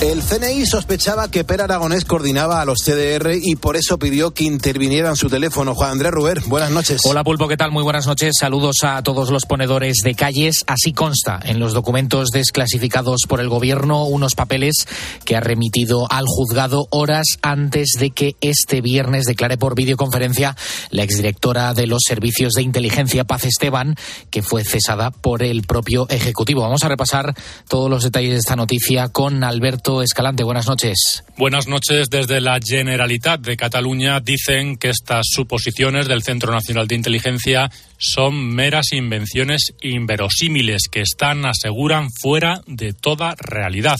El CNI sospechaba que Per Aragonés coordinaba a los CDR y por eso pidió que intervinieran su teléfono. Juan Andrés Ruber, buenas noches. Hola Pulpo, ¿qué tal? Muy buenas noches. Saludos a todos los ponedores de calles. Así consta en los documentos desclasificados por el Gobierno unos papeles que ha remitido al juzgado horas antes de que este viernes declare por videoconferencia la exdirectora de los servicios de inteligencia Paz Esteban, que fue cesada por el propio Ejecutivo. Vamos a repasar todos los detalles de esta noticia con Alberto Escalante. Buenas noches. Buenas noches. Desde la Generalitat de Cataluña dicen que estas suposiciones del Centro Nacional de Inteligencia son meras invenciones inverosímiles que están, aseguran, fuera de toda realidad.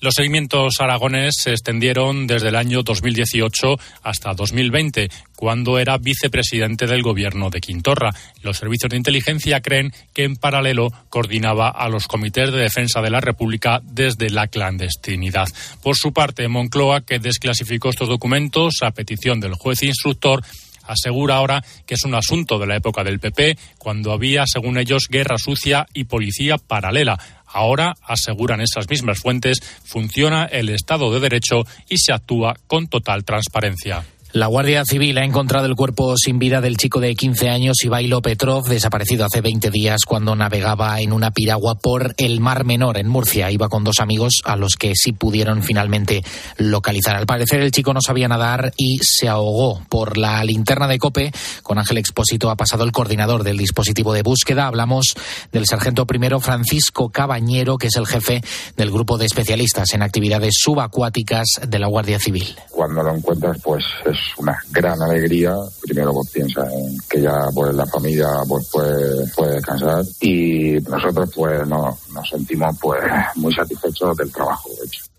Los seguimientos aragones se extendieron desde el año 2018 hasta 2020, cuando era vicepresidente del gobierno de Quintorra. Los servicios de inteligencia creen que en paralelo coordinaba a los comités de defensa de la República desde la clandestinidad. Por su parte, Moncloa, que desclasificó estos documentos a petición del juez instructor, asegura ahora que es un asunto de la época del PP, cuando había, según ellos, guerra sucia y policía paralela. Ahora, aseguran esas mismas fuentes, funciona el Estado de Derecho y se actúa con total transparencia. La Guardia Civil ha encontrado el cuerpo sin vida del chico de 15 años, Ivailo Petrov, desaparecido hace 20 días cuando navegaba en una piragua por el Mar Menor en Murcia. Iba con dos amigos a los que sí pudieron finalmente localizar. Al parecer el chico no sabía nadar y se ahogó por la linterna de cope. Con Ángel Expósito ha pasado el coordinador del dispositivo de búsqueda. Hablamos del sargento primero Francisco Cabañero, que es el jefe del grupo de especialistas en actividades subacuáticas de la Guardia Civil. Cuando lo encuentras, pues es una gran alegría. Primero pues, piensa en que ya pues la familia pues puede, puede descansar y nosotros pues no, nos sentimos pues muy satisfechos del trabajo hecho.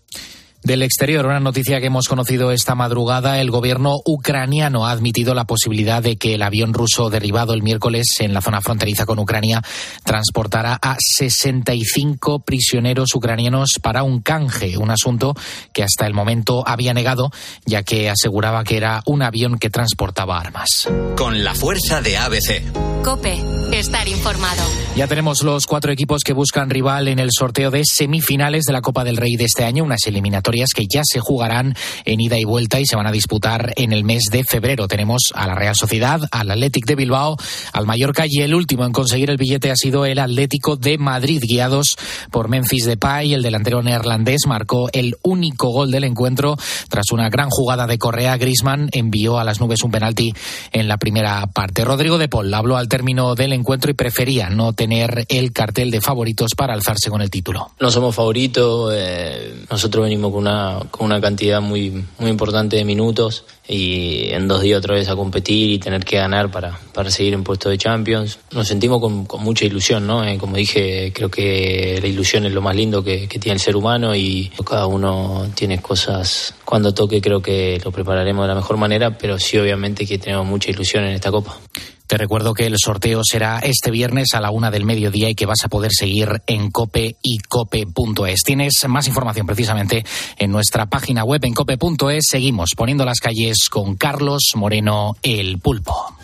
Del exterior, una noticia que hemos conocido esta madrugada, el gobierno ucraniano ha admitido la posibilidad de que el avión ruso derribado el miércoles en la zona fronteriza con Ucrania transportara a 65 prisioneros ucranianos para un canje, un asunto que hasta el momento había negado, ya que aseguraba que era un avión que transportaba armas. Con la fuerza de ABC. Cope, estar informado. Ya tenemos los cuatro equipos que buscan rival en el sorteo de semifinales de la Copa del Rey de este año, unas eliminatorias que ya se jugarán en ida y vuelta y se van a disputar en el mes de febrero. Tenemos a la Real Sociedad, al Athletic de Bilbao, al Mallorca y el último en conseguir el billete ha sido el Atlético de Madrid, guiados por Memphis Depay. El delantero neerlandés marcó el único gol del encuentro tras una gran jugada de Correa. Grisman envió a las nubes un penalti en la primera parte. Rodrigo de Paul habló al término del encuentro y prefería no tener el cartel de favoritos para alzarse con el título. No somos favoritos, eh, nosotros venimos con una, con una cantidad muy, muy importante de minutos y en dos días otra vez a competir y tener que ganar para, para seguir en puesto de Champions. Nos sentimos con, con mucha ilusión, ¿no? Eh, como dije, creo que la ilusión es lo más lindo que tiene el ser humano y cada uno tiene cosas. Cuando toque creo que lo prepararemos de la mejor manera, pero sí obviamente que tenemos mucha ilusión en esta Copa. Te recuerdo que el sorteo será este viernes a la una del mediodía y que vas a poder seguir en cope y cope.es. Tienes más información precisamente en nuestra página web en cope.es. Seguimos poniendo las calles con Carlos Moreno el Pulpo.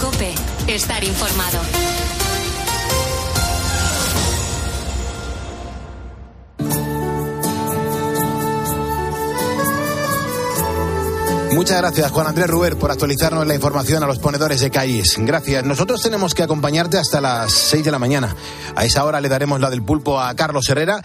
Cope, estar informado. Muchas gracias, Juan Andrés Ruber, por actualizarnos la información a los ponedores de calles. Gracias. Nosotros tenemos que acompañarte hasta las 6 de la mañana. A esa hora le daremos la del pulpo a Carlos Herrera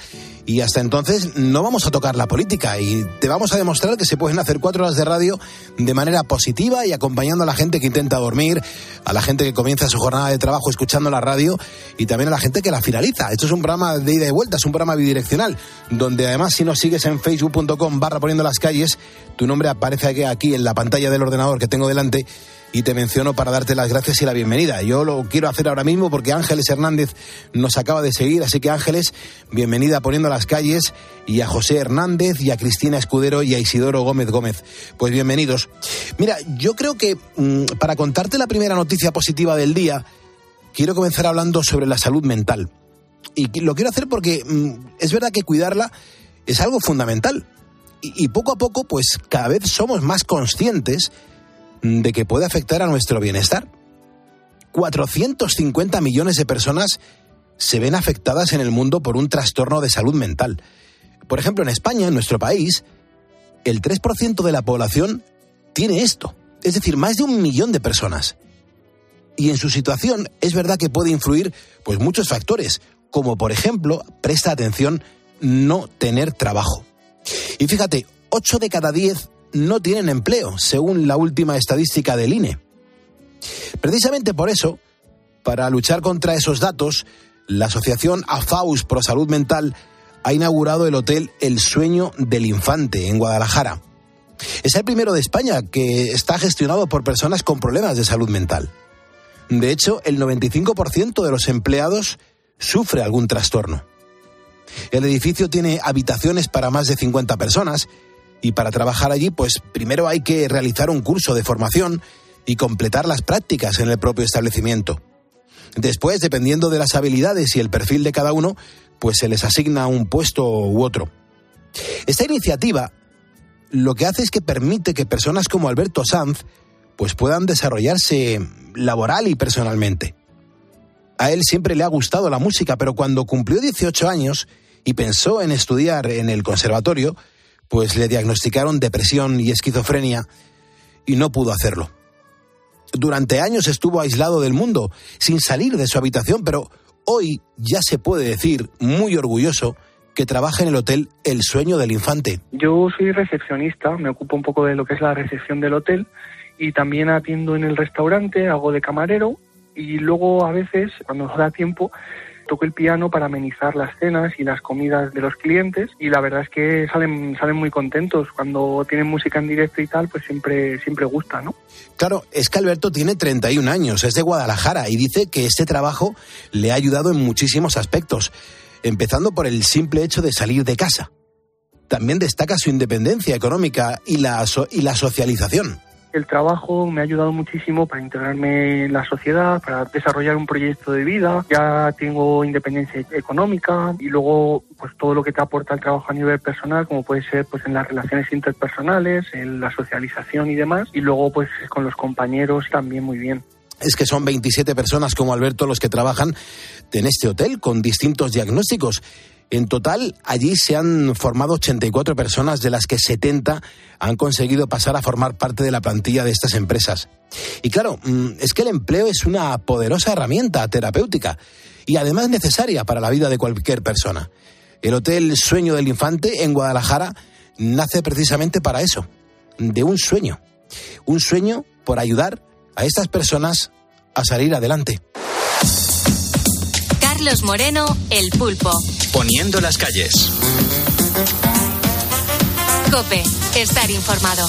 y hasta entonces no vamos a tocar la política y te vamos a demostrar que se pueden hacer cuatro horas de radio de manera positiva y acompañando a la gente que intenta dormir, a la gente que comienza su jornada de trabajo escuchando la radio y también a la gente que la finaliza. Esto es un programa de ida y vuelta, es un programa bidireccional, donde además si nos sigues en facebook.com barra poniendo las calles, tu nombre aparece aquí, en la pantalla del ordenador que tengo delante y te menciono para darte las gracias y la bienvenida. Yo lo quiero hacer ahora mismo porque Ángeles Hernández nos acaba de seguir, así que Ángeles, bienvenida a poniendo las calles y a José Hernández y a Cristina Escudero y a Isidoro Gómez Gómez. Pues bienvenidos. Mira, yo creo que mmm, para contarte la primera noticia positiva del día, quiero comenzar hablando sobre la salud mental. Y lo quiero hacer porque mmm, es verdad que cuidarla es algo fundamental. Y poco a poco, pues cada vez somos más conscientes de que puede afectar a nuestro bienestar. 450 millones de personas se ven afectadas en el mundo por un trastorno de salud mental. Por ejemplo, en España, en nuestro país, el 3% de la población tiene esto, es decir, más de un millón de personas. Y en su situación es verdad que puede influir pues muchos factores, como por ejemplo, presta atención, no tener trabajo. Y fíjate, 8 de cada 10 no tienen empleo, según la última estadística del INE. Precisamente por eso, para luchar contra esos datos, la asociación AFAUS Pro Salud Mental ha inaugurado el hotel El Sueño del Infante en Guadalajara. Es el primero de España que está gestionado por personas con problemas de salud mental. De hecho, el 95% de los empleados sufre algún trastorno. El edificio tiene habitaciones para más de 50 personas y para trabajar allí, pues primero hay que realizar un curso de formación y completar las prácticas en el propio establecimiento. Después, dependiendo de las habilidades y el perfil de cada uno, pues se les asigna un puesto u otro. Esta iniciativa lo que hace es que permite que personas como Alberto Sanz pues puedan desarrollarse laboral y personalmente. A él siempre le ha gustado la música, pero cuando cumplió 18 años y pensó en estudiar en el conservatorio, pues le diagnosticaron depresión y esquizofrenia y no pudo hacerlo. Durante años estuvo aislado del mundo, sin salir de su habitación, pero hoy ya se puede decir, muy orgulloso, que trabaja en el hotel El Sueño del Infante. Yo soy recepcionista, me ocupo un poco de lo que es la recepción del hotel y también atiendo en el restaurante, hago de camarero y luego a veces, cuando nos da tiempo, toco el piano para amenizar las cenas y las comidas de los clientes y la verdad es que salen, salen muy contentos. Cuando tienen música en directo y tal, pues siempre, siempre gusta, ¿no? Claro, es que Alberto tiene 31 años, es de Guadalajara y dice que este trabajo le ha ayudado en muchísimos aspectos, empezando por el simple hecho de salir de casa. También destaca su independencia económica y la, y la socialización el trabajo me ha ayudado muchísimo para integrarme en la sociedad, para desarrollar un proyecto de vida. Ya tengo independencia económica y luego pues todo lo que te aporta el trabajo a nivel personal, como puede ser pues en las relaciones interpersonales, en la socialización y demás. Y luego pues con los compañeros también muy bien es que son 27 personas como Alberto los que trabajan en este hotel con distintos diagnósticos. En total, allí se han formado 84 personas, de las que 70 han conseguido pasar a formar parte de la plantilla de estas empresas. Y claro, mm, es que el empleo es una poderosa herramienta terapéutica y además necesaria para la vida de cualquier persona. El Hotel Sueño del Infante en Guadalajara nace precisamente para eso, de un sueño. Un sueño por ayudar a estas personas a salir adelante. Carlos Moreno, El Pulpo. Poniendo las calles. Cope, estar informado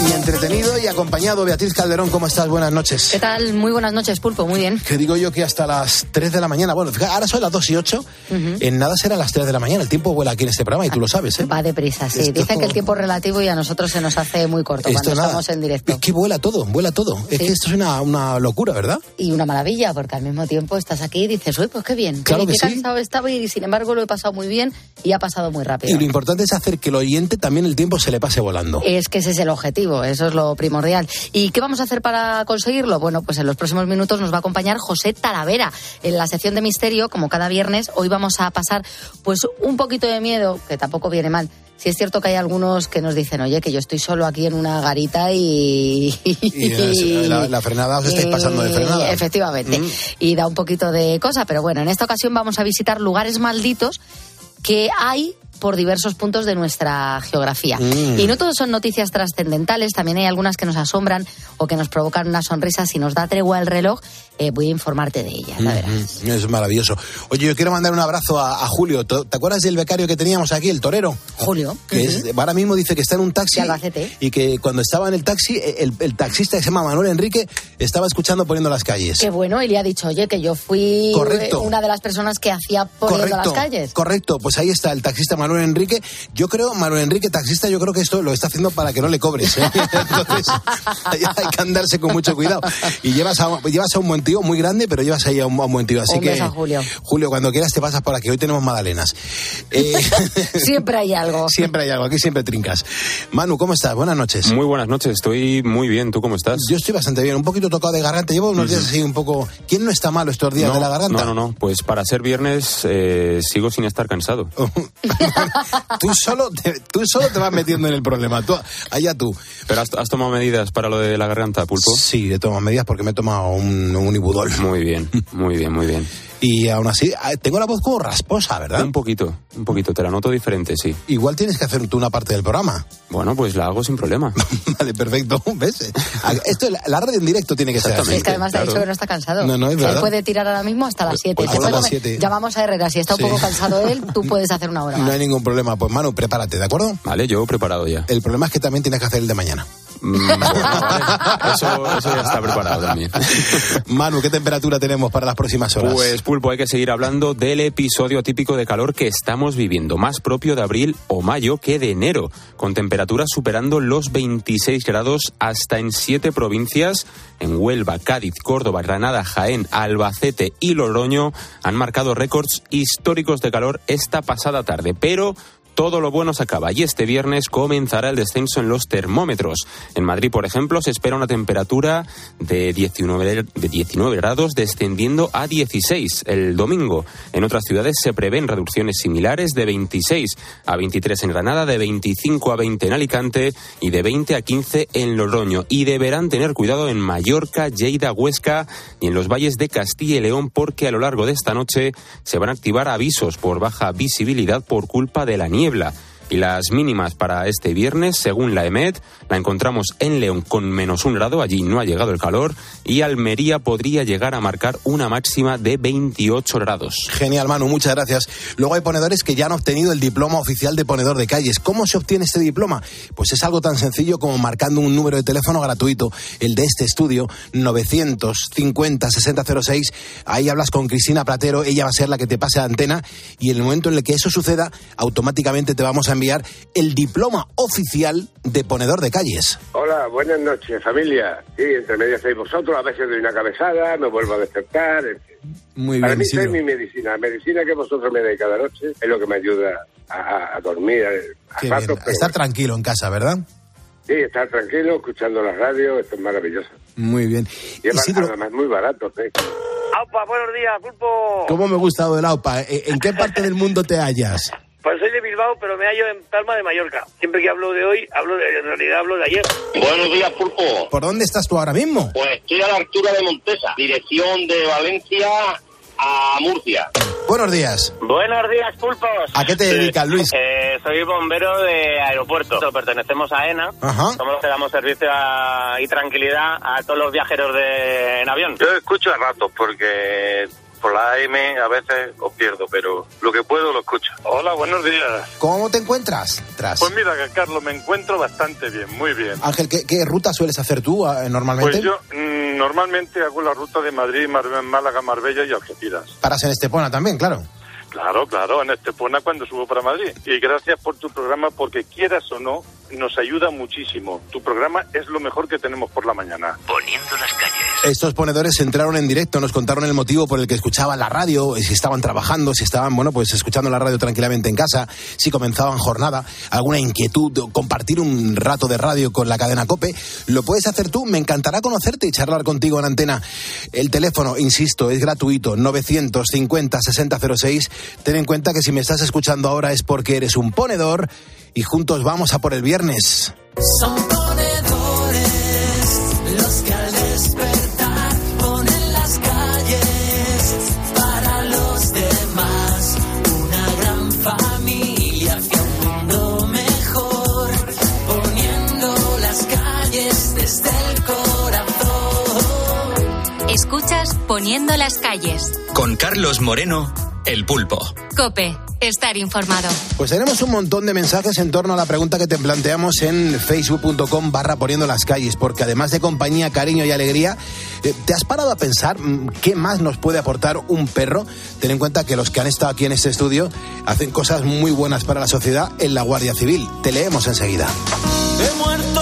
y entretenido y acompañado. Beatriz Calderón, ¿cómo estás? Buenas noches. ¿Qué tal? Muy buenas noches, Pulpo, muy bien. Que digo yo que hasta las 3 de la mañana, bueno, ahora son las 2 y 8, en nada será las 3 de la mañana. El tiempo vuela aquí en este programa y tú lo sabes, ¿eh? Va deprisa, sí. Dicen que el tiempo es relativo y a nosotros se nos hace muy corto cuando estamos en directo. Es que vuela todo, vuela todo. Es que esto es una, una, locura, ¿verdad? Y una maravilla, porque al mismo tiempo estás aquí y dices, uy, pues qué bien. Claro qué, que cansado estaba y sin embargo lo he pasado muy bien y ha pasado muy rápido. Y lo importante es hacer que el oyente también el tiempo se le pase volando. Es que ese es el objetivo, eso es lo primordial. ¿Y qué vamos a hacer para conseguirlo? Bueno, pues en los próximos minutos nos va a acompañar José Talavera en la sección de misterio, como cada viernes. Hoy vamos a pasar pues un poquito de miedo, que tampoco viene mal. Si es cierto que hay algunos que nos dicen, oye, que yo estoy solo aquí en una garita y... y la, frenada os estáis pasando de frenada. Efectivamente. Mm. Y da un poquito de cosa, pero bueno, en esta ocasión vamos a visitar lugares malditos que hay por diversos puntos de nuestra geografía. Mm. Y no todos son noticias trascendentales, también hay algunas que nos asombran o que nos provocan una sonrisa. Si nos da tregua el reloj, eh, voy a informarte de ellas, la verás. Es maravilloso. Oye, yo quiero mandar un abrazo a, Julio. ¿Te acuerdas del becario que teníamos aquí, el torero? Julio. Que ahora mismo dice que está en un taxi. Y que cuando estaba en el taxi, el, taxista que se llama Manuel Enrique estaba escuchando poniendo las calles. Qué bueno, y le ha dicho, oye, que yo fui una de las personas que hacía poniendo las calles. Correcto, pues ahí está el taxista Manuel Manuel Enrique. Yo creo, Manuel Enrique, taxista, yo creo que esto lo está haciendo para que no le cobres. ¿eh? Entonces, hay que andarse con mucho cuidado. Y llevas a, llevas a un buen tío muy grande, pero llevas ahí a un, buen tío. Así que, Julio. Julio, cuando quieras te pasas por aquí. Hoy tenemos magdalenas. Eh, siempre hay algo. Siempre hay algo. Aquí siempre trincas. Manu, ¿cómo estás? Buenas noches. Muy buenas noches. Estoy muy bien. ¿Tú cómo estás? Yo estoy bastante bien. Un poquito tocado de garganta. Llevo unos días así un poco... ¿Quién no está malo estos días de la garganta? No, no, no. Pues para ser viernes eh, sigo sin estar cansado. tú, solo te, tú solo te vas metiendo en el problema. Tú, allá tú. ¿Pero has, tomado medidas para lo de la garganta, Pulpo? Sí, he tomado medidas porque me he tomado un, un Muy bien, muy bien, muy bien. Y aún así, ah, tengo la voz como rasposa, ¿verdad? Un poquito, un poquito, te la noto diferente, sí. Igual tienes que hacer tú una parte del programa. Bueno, pues la hago sin problema. vale, perfecto. ¿Ves? Esto, la radio en directo tiene que ser así. Es que además te ha dicho que no está cansado. No, no, es verdad. Él puede tirar ahora mismo hasta las 7. Pues, pues las 7. Llamamos a Herrera. Si está un poco cansado él, tú puedes hacer una hora. No hay ningún problema. Pues Manu, prepárate, ¿de acuerdo? Vale, yo preparado ya. El problema es que también tienes que hacer el de mañana. Mm, eso, ya está preparado también. Manu, ¿qué temperatura tenemos para las próximas horas? Pues, Pulpo, hay que seguir hablando del episodio típico de calor que estamos viviendo, más propio de abril o mayo que de enero, con temperaturas superando los 26 grados hasta en siete provincias. En Huelva, Cádiz, Córdoba, Granada, Jaén, Albacete y Loroño han marcado récords históricos de calor esta pasada tarde, pero todo lo bueno se acaba y este viernes comenzará el descenso en los termómetros. En Madrid, por ejemplo, se espera una temperatura de 19, de 19 grados descendiendo a 16 el domingo. En otras ciudades se prevén reducciones similares de 26 a 23 en Granada, de 25 a 20 en Alicante y de 20 a 15 en Loroño. Y deberán tener cuidado en Mallorca, Lleida, Huesca y en los valles de Castilla y León porque a lo largo de esta noche se van a activar avisos por baja visibilidad por culpa de la nieve niebla y las mínimas para este viernes, según la EMET, la encontramos en León con menos un grado, allí no ha llegado el calor, y Almería podría llegar a marcar una máxima de 28 grados. Genial, Manu, muchas gracias. Luego hay ponedores que ya han obtenido el diploma oficial de ponedor de calles. ¿Cómo se obtiene este diploma? Pues es algo tan sencillo como marcando un número de teléfono gratuito, el de este estudio, 950 6006. Ahí hablas con Cristina Platero, ella va a ser la que te pase la antena, y en el momento en el que eso suceda, automáticamente te vamos a enviar el diploma oficial de ponedor de calles. Hola, buenas noches, familia. Sí, entre medias sois vosotros, a veces doy una cabezada, me vuelvo a despertar, Muy bien, Para mí es mi medicina. La medicina que vosotros me dais cada noche es lo que me ayuda a, dormir. A, Estar tranquilo en casa, ¿verdad? Sí, estar tranquilo, escuchando la radio, esto es maravilloso. Muy bien. Y además muy barato, ¿sí? Aupa, buenos días, Pulpo. ¿Cómo me gusta lo del Aupa? ¿En qué parte del mundo te hallas? Pues soy de Bilbao, pero me hallo en Palma de Mallorca. Siempre que hablo de hoy, hablo de, en realidad hablo de ayer. Buenos días, Pulpo. ¿Por dónde estás tú ahora mismo? Pues estoy a la altura de Montesa, dirección de Valencia a Murcia. Buenos días. Buenos días, Pulpos. ¿A qué te dedicas, Luis? Eh, soy bombero de aeropuerto. Pertenecemos a ENA. Ajá. Somos los que damos servicio y tranquilidad a todos los viajeros de, en avión. Yo escucho a ratos porque por la AM a veces os pierdo, pero lo que puedo lo escucho. Hola, buenos días. ¿Cómo te encuentras? Tras? Pues mira, Carlos, me encuentro bastante bien, muy bien. Ángel, ¿qué, ruta sueles hacer tú ah, normalmente? Pues yo mm, normalmente hago la ruta de Madrid, Málaga, Marbella y Algeciras. Paras en Estepona también, claro. Claro, claro, en Estepona cuando subo para Madrid. Y gracias por tu programa, porque quieras o no, nos ayuda muchísimo. Tu programa es lo mejor que tenemos por la mañana. Poniendo las calles. Estos ponedores entraron en directo, nos contaron el motivo por el que escuchaban la radio, si estaban trabajando, si estaban, bueno, pues escuchando la radio tranquilamente en casa, si comenzaban jornada, alguna inquietud, compartir un rato de radio con la cadena Cope. Lo puedes hacer tú, me encantará conocerte y charlar contigo en antena. El teléfono, insisto, es gratuito, 950 6006 Ten en cuenta que si me estás escuchando ahora es porque eres un ponedor y juntos vamos a por el viernes. Son ponedores Poniendo las calles. Con Carlos Moreno el pulpo. Cope, estar informado. Pues tenemos un montón de mensajes en torno a la pregunta que te planteamos en facebook.com barra poniendo las calles, porque además de compañía, cariño y alegría, eh, ¿te has parado a pensar mm, qué más nos puede aportar un perro? Ten en cuenta que los que han estado aquí en este estudio hacen cosas muy buenas para la sociedad en la Guardia Civil. Te leemos enseguida. He muerto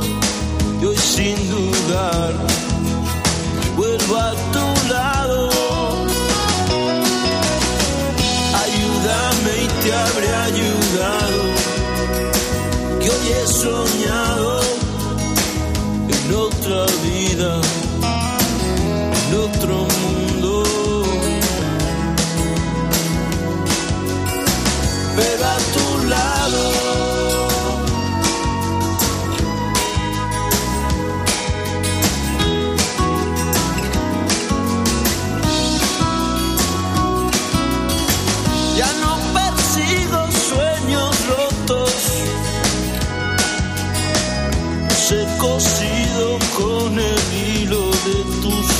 sin dudar. Vuelvo a tu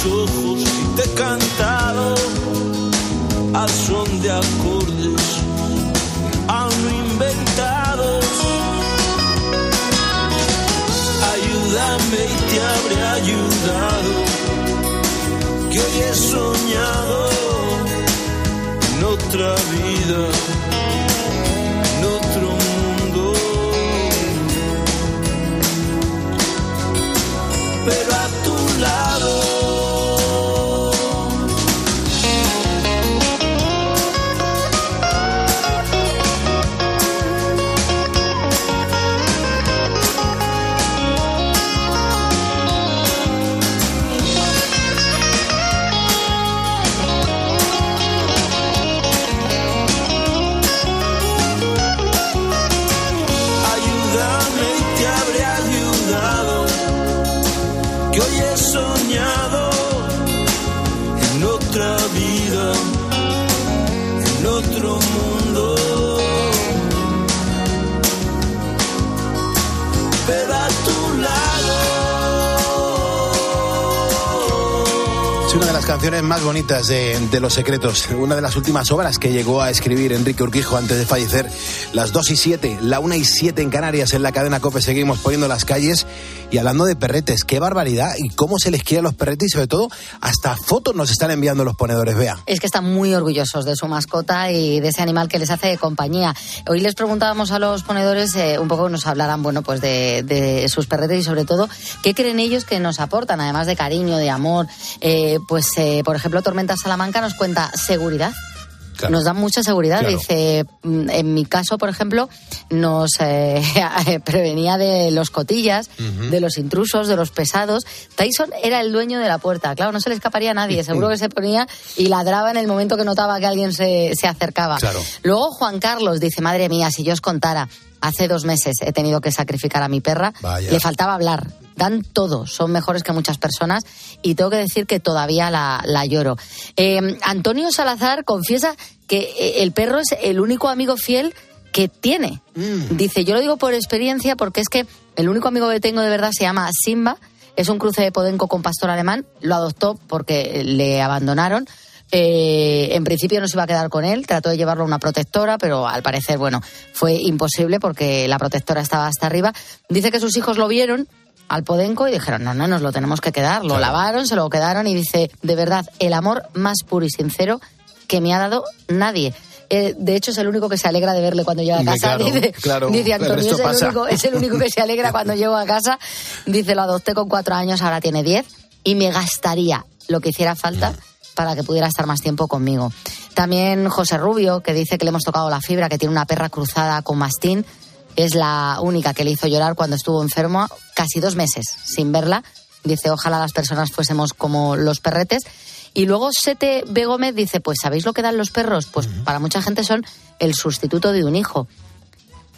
ojos y te he cantado al son de acordes aún inventados. Ayúdame y te habré ayudado, que hoy he soñado en otra vida, las canciones más bonitas de, de Los Secretos, una de las últimas obras que llegó a escribir Enrique Urquijo antes de fallecer. Las 2 y 7, la 1 y 7 en Canarias, en la cadena COPE, seguimos poniendo las calles y hablando de perretes. Qué barbaridad y cómo se les quiere a los perretes y sobre todo hasta fotos nos están enviando los ponedores, vea. Es que están muy orgullosos de su mascota y de ese animal que les hace compañía. Hoy les preguntábamos a los ponedores eh, un poco nos hablaran, bueno, pues de, de sus perretes y sobre todo qué creen ellos que nos aportan, además de cariño, de amor. Eh, pues, eh, por ejemplo, Tormenta Salamanca nos cuenta seguridad. Nos dan mucha seguridad. Claro. Dice, mm, en mi caso, por ejemplo, nos eh, prevenía de los cotillas, de los intrusos, de los pesados. Tyson era el dueño de la puerta. Claro, no se le escaparía a nadie. Seguro que se ponía y ladraba en el momento que notaba que alguien se, se acercaba. Claro. Luego Juan Carlos dice, madre mía, si yo os contara, hace dos meses he tenido que sacrificar a mi perra, Vaya. le faltaba hablar. Dan todo, son mejores que muchas personas y tengo que decir que todavía la, la lloro. Eh, Antonio Salazar confiesa que eh, el perro es el único amigo fiel que tiene. Dice, yo lo digo por experiencia porque es que el único amigo que tengo de verdad se llama Simba, es un cruce de podenco con pastor alemán, lo adoptó porque le abandonaron. Eh, en principio no se iba a quedar con él, trató de llevarlo a una protectora, pero al parecer, bueno, fue imposible porque la protectora estaba hasta arriba. Dice que sus hijos lo vieron al podenco y dijeron, no, no, nos lo tenemos que quedar. Lo lavaron, se lo quedaron y dice, de verdad, el amor más puro y sincero que me ha dado nadie. Eh, de hecho, es el único que se alegra de verle cuando llega a casa. claro, dice, claro, dice el Antonio, resto es el, pasa. único, es el único que se alegra cuando llego a casa. Dice, lo adopté con cuatro años, ahora tiene diez, y me gastaría lo que hiciera falta para que pudiera estar más tiempo conmigo. También José Rubio, que dice que le hemos tocado la fibra, que tiene una perra cruzada con mastín. Es la única que le hizo llorar cuando estuvo enfermo, casi dos meses sin verla. Dice, ojalá las personas fuésemos como los perretes. Y luego Sete B. Gómez dice, pues ¿sabéis lo que dan los perros? Pues para mucha gente son el sustituto de un hijo.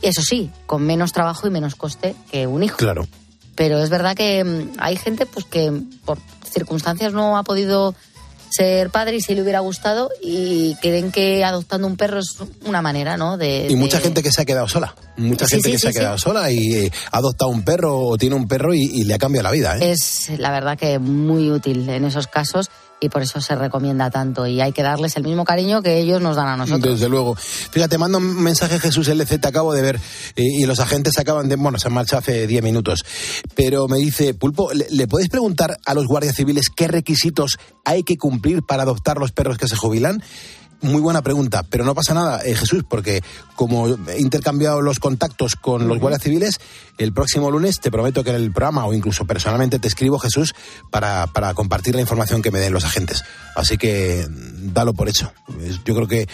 Eso sí, con menos trabajo y menos coste que un hijo. Claro. Pero es verdad que mm, hay gente pues que por circunstancias no ha podido ser padre y si le hubiera gustado y creen que adoptando un perro es una manera, ¿no? De, Y mucha gente que se ha quedado sola. Mucha Sí, gente sí, que sí, se ha quedado sola y eh, ha adoptado un perro o tiene un perro y, y le ha cambiado la vida. ¿eh? es la verdad que muy útil en esos casos y por eso se recomienda tanto y hay que darles el mismo cariño que ellos nos dan a nosotros. Desde luego. Fíjate, manda un mensaje Jesús LZ, acabo de ver, eh, y los agentes acaban de, bueno, se han marchado hace 10 minutos, pero me dice, Pulpo, ¿le, le puedes preguntar a los guardias civiles qué requisitos hay que cumplir para adoptar los perros que se jubilan? Muy buena pregunta, pero no pasa nada, eh, Jesús, porque como he intercambiado los contactos con los guardias civiles, el próximo lunes te prometo que en el programa o incluso personalmente te escribo, Jesús, para, para compartir la información que me den los agentes. Así que dalo por hecho. Yo creo que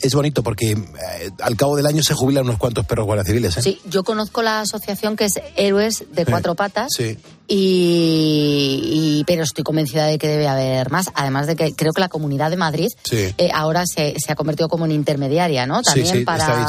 es bonito porque eh, al cabo del año se jubilan unos cuantos perros guardias civiles. ¿eh? Sí, yo conozco la asociación que es Héroes de Cuatro Patas. Sí. Y, y- pero estoy convencida de que debe haber más. Además de que creo que la Comunidad de Madrid Sí. eh, ahora se, se ha convertido como en intermediaria, ¿no? También sí, para,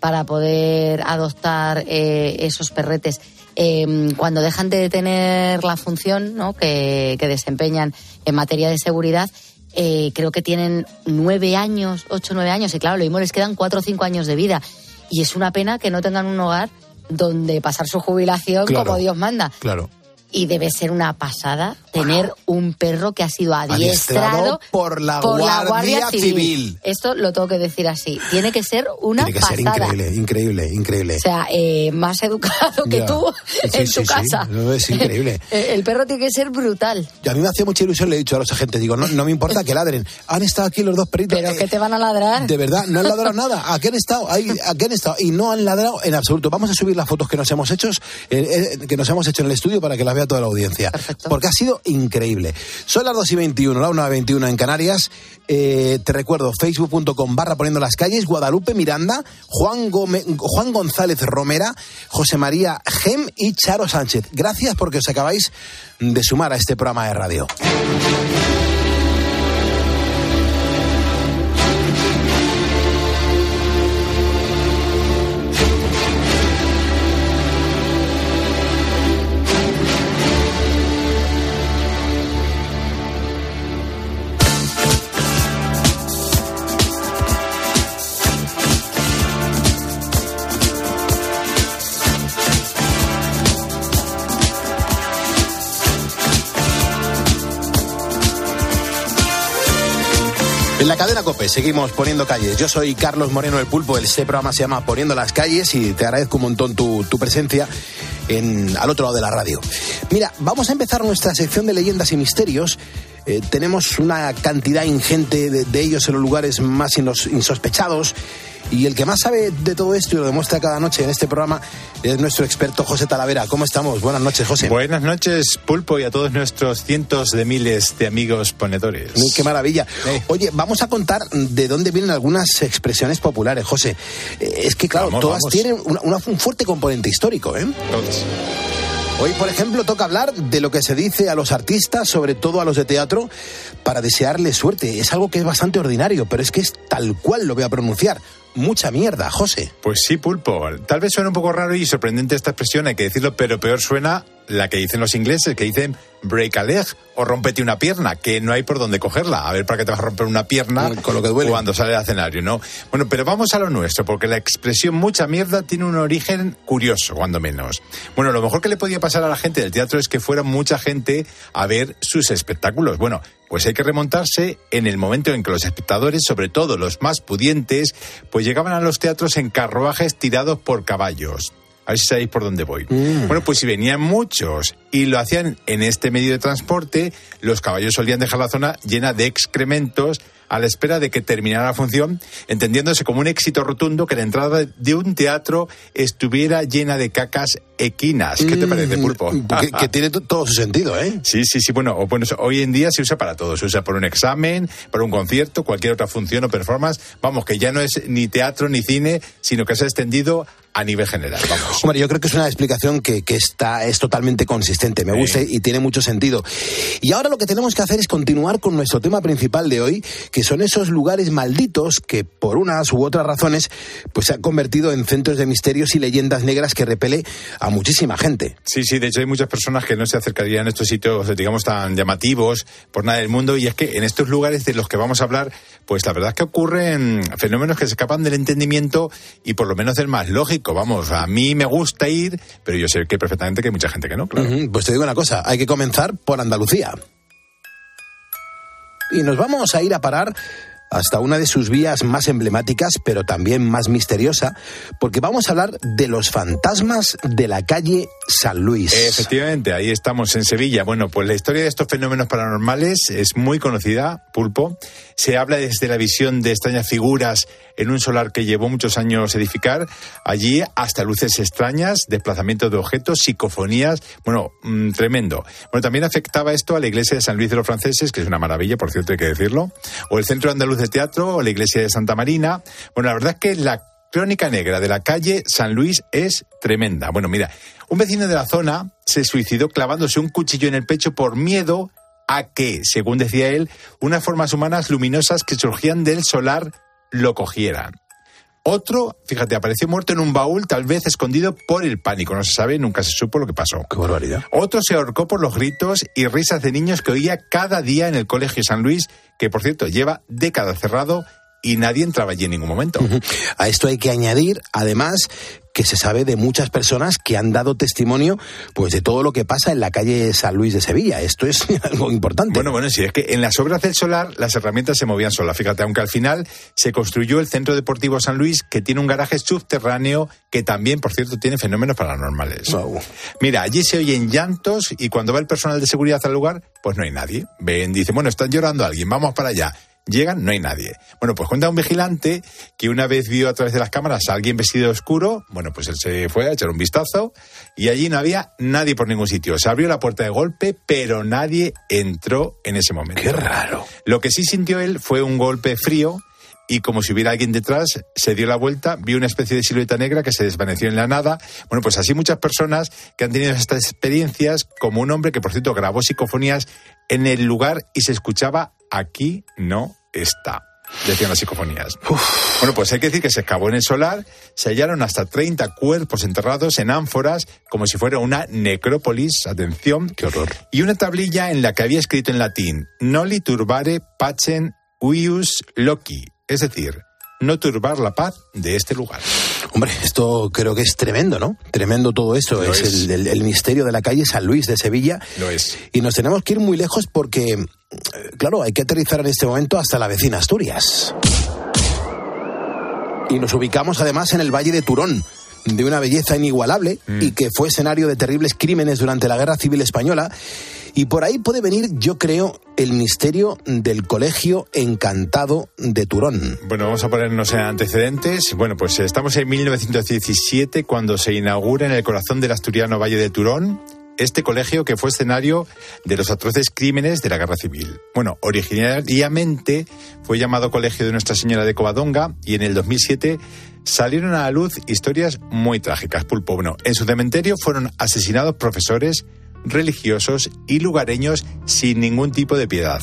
para poder adoptar eh, esos perretes. Eh, cuando dejan de tener la función ¿no? que, que desempeñan en materia de seguridad, eh, creo que tienen nueve años, ocho, nueve años, y claro, lo mismo les quedan cuatro o cinco años de vida. Y es una pena que no tengan un hogar donde pasar su jubilación Claro. como Dios manda. Claro. Y debe ser una pasada tener un perro que ha sido adiestrado, Adiestrado por la Guardia Civil. Esto lo tengo que decir así. Tiene que ser una Tiene que ser pasada. increíble, increíble, increíble. O sea, eh, más educado que Ya. tú Sí, en sí, tu sí, casa. no, es increíble. Eh, El perro tiene que ser brutal. Y a mí me hacía mucha ilusión, le he dicho a los agentes, digo, no, no me importa que ladren. Han estado aquí los dos perritos. Pero eh, que te van a ladrar. De verdad, no han ladrado nada. ¿A qué han estado? ¿A qué han estado? Y no han ladrado en absoluto. Vamos a subir las fotos que nos hemos hecho, eh, eh, que nos hemos hecho en el estudio para que las vea toda la audiencia. Porque ha sido increíble. Son las 2 y 21, la 1 y 21 en Canarias. Eh, te recuerdo, facebook.com barra poniendo las calles, Guadalupe Miranda, Juan, Gómez- Juan González Romera, José María Gem y Charo Sánchez. Gracias porque os acabáis de sumar a este programa de radio. En la cadena COPE seguimos poniendo calles. Yo soy Carlos Moreno el Pulpo. Este programa se llama Poniendo las calles y te agradezco un montón tu, tu presencia en, al otro lado de la radio. Mira, vamos a empezar nuestra sección de leyendas y misterios. Eh, tenemos una cantidad ingente de, ellos en los lugares más insospechados. Y el que más sabe de todo esto y lo demuestra cada noche en este programa es nuestro experto José Talavera. ¿Cómo estamos? Buenas noches, José. Buenas noches, Pulpo, y a todos nuestros cientos de miles de amigos ponedores. Qué maravilla. Oye, vamos a contar de dónde vienen algunas expresiones populares, José. Eh, Es que, claro, Vamos, todas vamos. tienen una- una- un fuerte componente histórico, ¿eh? Hoy, por ejemplo, toca hablar de lo que se dice a los artistas, sobre todo a los de teatro, para desearles suerte. Es algo que es bastante ordinario, pero es que es tal cual lo voy a pronunciar. Mucha mierda, José. Pues sí, Pulpo. Tal vez suene un poco raro y sorprendente esta expresión, hay que decirlo, pero peor suena la que dicen los ingleses, que dicen break a leg o rompete una pierna, que no hay por dónde cogerla. A ver, ¿para qué te vas a romper una pierna Con lo que duele. cuando sale al escenario, no? Bueno, pero vamos a lo nuestro, porque la expresión mucha mierda tiene un origen curioso, cuando menos. Bueno, lo mejor que le podía pasar a la gente del teatro es que fuera mucha gente a ver sus espectáculos. Bueno, pues hay que remontarse en el momento en que los espectadores, sobre todo los más pudientes, pues llegaban a los teatros en carruajes tirados por caballos. A ver si sabéis por dónde voy. Bueno, pues si venían muchos y lo hacían en este medio de transporte, los caballos solían dejar la zona llena de excrementos a la espera de que terminara la función, entendiéndose como un éxito rotundo que la entrada de un teatro estuviera llena de cacas equinas. ¿Qué te Mm, parece, Pulpo? Que, que tiene to- todo su sentido, ¿eh? Sí, sí, sí. Bueno, bueno, hoy en día se usa para todo. Se usa para un examen, para un concierto, cualquier otra función o performance. Vamos, que ya no es ni teatro ni cine, sino que se ha extendido a nivel general. Vamos. Hombre, yo creo que es una explicación que, que está, es totalmente consistente, me gusta y tiene mucho sentido. Y ahora lo que tenemos que hacer es continuar con nuestro tema principal de hoy, que son esos lugares malditos que por unas u otras razones pues se han convertido en centros de misterios y leyendas negras que repele a muchísima gente. Sí, sí, de hecho hay muchas personas que no se acercarían a estos sitios, digamos, tan llamativos por nada del mundo. Y es que en estos lugares de los que vamos a hablar, pues la verdad es que ocurren fenómenos que se escapan del entendimiento y por lo menos del más lógico. Vamos, a mí me gusta ir, pero yo sé que perfectamente que hay mucha gente que no, claro. Pues te digo una cosa, hay que comenzar por Andalucía. Y nos vamos a ir a parar hasta una de sus vías más emblemáticas, pero también más misteriosa, porque vamos a hablar de los fantasmas de la calle San Luis. Efectivamente, ahí estamos en Sevilla. Bueno, pues la historia de estos fenómenos paranormales es muy conocida, Pulpo. Se habla desde la visión de extrañas figuras en un solar que llevó muchos años edificar. Allí hasta luces extrañas, desplazamientos de objetos, psicofonías. Bueno, mm, tremendo. Bueno, también afectaba esto a la iglesia de San Luis de los Franceses, que es una maravilla, por cierto, hay que decirlo. O el Centro Andaluz de Teatro, o la iglesia de Santa Marina. Bueno, la verdad es que la crónica negra de la calle San Luis es tremenda. Bueno, mira, un vecino de la zona se suicidó clavándose un cuchillo en el pecho por miedo a que, según decía él, unas formas humanas luminosas que surgían del solar lo cogieran. Otro, fíjate, apareció muerto en un baúl, tal vez escondido por el pánico. No se sabe, nunca se supo lo que pasó. Qué barbaridad. Otro se ahorcó por los gritos y risas de niños que oía cada día en el colegio San Luis, que por cierto lleva décadas cerrado y nadie entraba allí en ningún momento. A esto hay que añadir, además, que se sabe de muchas personas que han dado testimonio pues de todo lo que pasa en la calle San Luis de Sevilla. Esto es algo importante. Bueno, bueno, sí, es que en las obras del solar las herramientas se movían solas. Fíjate, aunque al final se construyó el Centro Deportivo San Luis, que tiene un garaje subterráneo que también, por cierto, tiene fenómenos paranormales. Mira, allí se oyen llantos y cuando va el personal de seguridad al lugar, pues no hay nadie. Ven, dice, bueno, están llorando alguien, vamos para allá. Llegan, no hay nadie. Bueno, pues cuenta un vigilante que una vez vio a través de las cámaras a alguien vestido de oscuro. Bueno, pues él se fue a echar un vistazo y allí no había nadie por ningún sitio. Se abrió la puerta de golpe, pero nadie entró en ese momento. Qué raro. Lo que sí sintió él fue un golpe frío y como si hubiera alguien detrás, se dio la vuelta, vio una especie de silueta negra que se desvaneció en la nada. Bueno, pues así muchas personas que han tenido estas experiencias, como un hombre que por cierto grabó psicofonías en el lugar y se escuchaba aquí no está. Decían las psicofonías. Bueno, pues hay que decir que se excavó en el solar, se hallaron hasta 30 cuerpos enterrados en ánforas, como si fuera una necrópolis, atención. Qué horror. Y una tablilla en la que había escrito en latín, Noli turbare pacem uius loci, es decir, no turbar la paz de este lugar. Hombre, esto creo que es tremendo, ¿no? Tremendo todo esto. Es, es. El, el- el misterio de la calle San Luis de Sevilla. Lo es. Y nos tenemos que ir muy lejos porque, eh, claro, hay que aterrizar en este momento hasta la vecina Asturias. Y nos ubicamos además en el Valle de Turón, de una belleza inigualable Mm. y que fue escenario de terribles crímenes durante la Guerra Civil Española. Y por ahí puede venir, yo creo, el misterio del Colegio Encantado de Turón. Bueno, vamos a ponernos en antecedentes. Bueno, pues estamos en 1917 cuando se inaugura en el corazón del asturiano Valle de Turón este colegio que fue escenario de los atroces crímenes de la Guerra Civil. Bueno, originariamente fue llamado Colegio de Nuestra Señora de Covadonga y en el 2007 salieron a la luz historias muy trágicas. Pulpo, bueno, en su cementerio fueron asesinados profesores, religiosos y lugareños sin ningún tipo de piedad.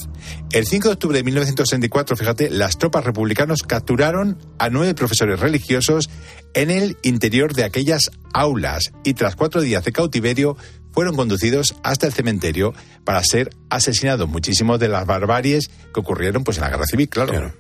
El 5 de octubre de 1964, fíjate, las tropas republicanos capturaron a nueve profesores religiosos en el interior de aquellas aulas y tras cuatro días de cautiverio fueron conducidos hasta el cementerio para ser asesinados muchísimos de las barbaries que ocurrieron pues en la guerra civil, claro.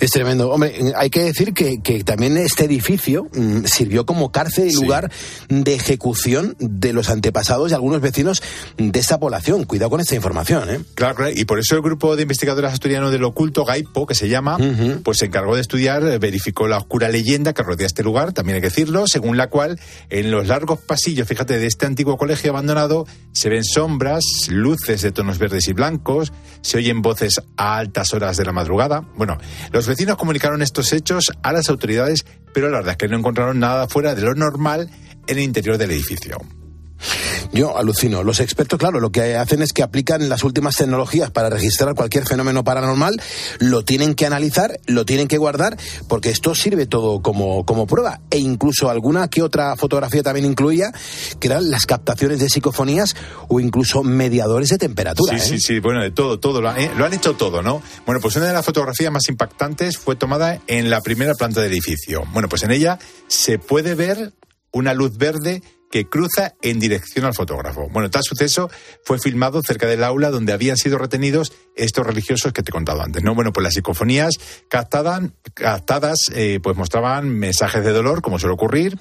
Es tremendo. Hombre, hay que decir que, que también este edificio mm, sirvió como cárcel y lugar de ejecución de los antepasados y algunos vecinos de esta población. Cuidado con esta información, ¿eh? Claro, claro, y por eso el grupo de investigadores asturianos del oculto, Gaipo, que se llama, pues se encargó de estudiar, eh, verificó la oscura leyenda que rodea este lugar, también hay que decirlo, según la cual en los largos pasillos, fíjate, de este antiguo colegio abandonado, se ven sombras, luces de tonos verdes y blancos, se oyen voces a altas horas de la madrugada. Bueno, los vecinos comunicaron estos hechos a las autoridades, pero la verdad es que no encontraron nada fuera de lo normal en el interior del edificio. Yo alucino. Los expertos, claro, lo que hacen es que aplican las últimas tecnologías para registrar cualquier fenómeno paranormal, lo tienen que analizar, lo tienen que guardar, porque esto sirve todo como, como prueba. E incluso alguna que otra fotografía también incluía, que eran las captaciones de psicofonías o incluso mediadores de temperatura. Sí, ¿eh? sí, sí, bueno, de todo, todo. Lo han, eh, lo han hecho todo, ¿no? Bueno, pues una de las fotografías más impactantes fue tomada en la primera planta del edificio. Bueno, pues en ella se puede ver una luz verde que cruza en dirección al fotógrafo. Bueno, tal suceso fue filmado cerca del aula donde habían sido retenidos estos religiosos que te he contado antes, ¿no? Bueno, pues las psicofonías captadas, captadas eh, pues mostraban mensajes de dolor, como suele ocurrir,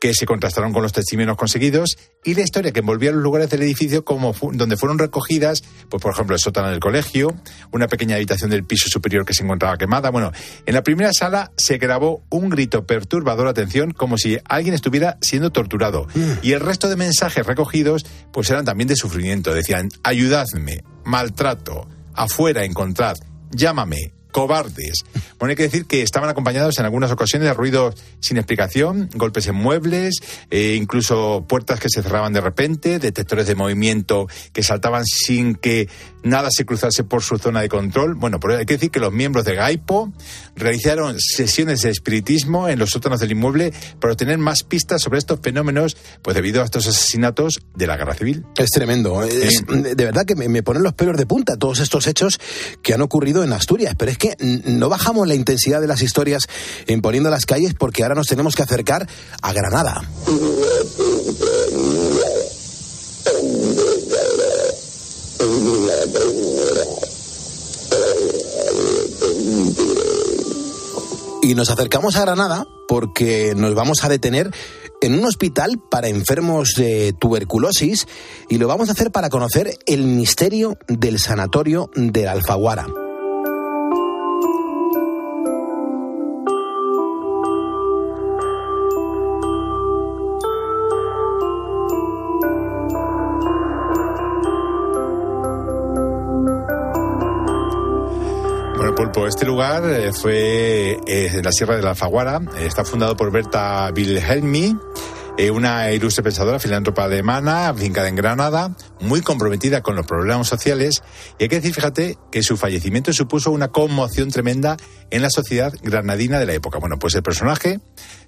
que se contrastaron con los testimonios conseguidos y la historia que envolvía los lugares del edificio como fu- donde fueron recogidas, pues por ejemplo, el sótano del colegio, una pequeña habitación del piso superior que se encontraba quemada. Bueno, en la primera sala se grabó un grito perturbador, atención, como si alguien estuviera siendo torturado. Y el resto de mensajes recogidos, pues eran también de sufrimiento. Decían, ayudadme, maltrato, afuera encontrad, llámame, cobardes. Bueno, hay que decir que estaban acompañados en algunas ocasiones de ruidos sin explicación, golpes en muebles, eh, incluso puertas que se cerraban de repente, detectores de movimiento que saltaban sin que nada se cruzase por su zona de control. Bueno, pero hay que decir que los miembros de Gaipo realizaron sesiones de espiritismo en los sótanos del inmueble para obtener más pistas sobre estos fenómenos, pues debido a estos asesinatos de la guerra civil. Es tremendo. Es- de verdad que me, me ponen los pelos de punta todos estos hechos que han ocurrido en Asturias. Pero es que no bajamos la intensidad de las historias en poniendo las calles porque ahora nos tenemos que acercar a Granada. Y nos acercamos a Granada porque nos vamos a detener en un hospital para enfermos de tuberculosis y lo vamos a hacer para conocer el misterio del sanatorio de la Alfaguara. Este lugar eh, fue eh, en la Sierra de la Alfaguara. Eh, está fundado por Berta Wilhelmi, eh, una ilustre pensadora filántropa alemana, afincada en Granada, muy comprometida con los problemas sociales. Y hay que decir, fíjate, que su fallecimiento supuso una conmoción tremenda en la sociedad granadina de la época. Bueno, pues el personaje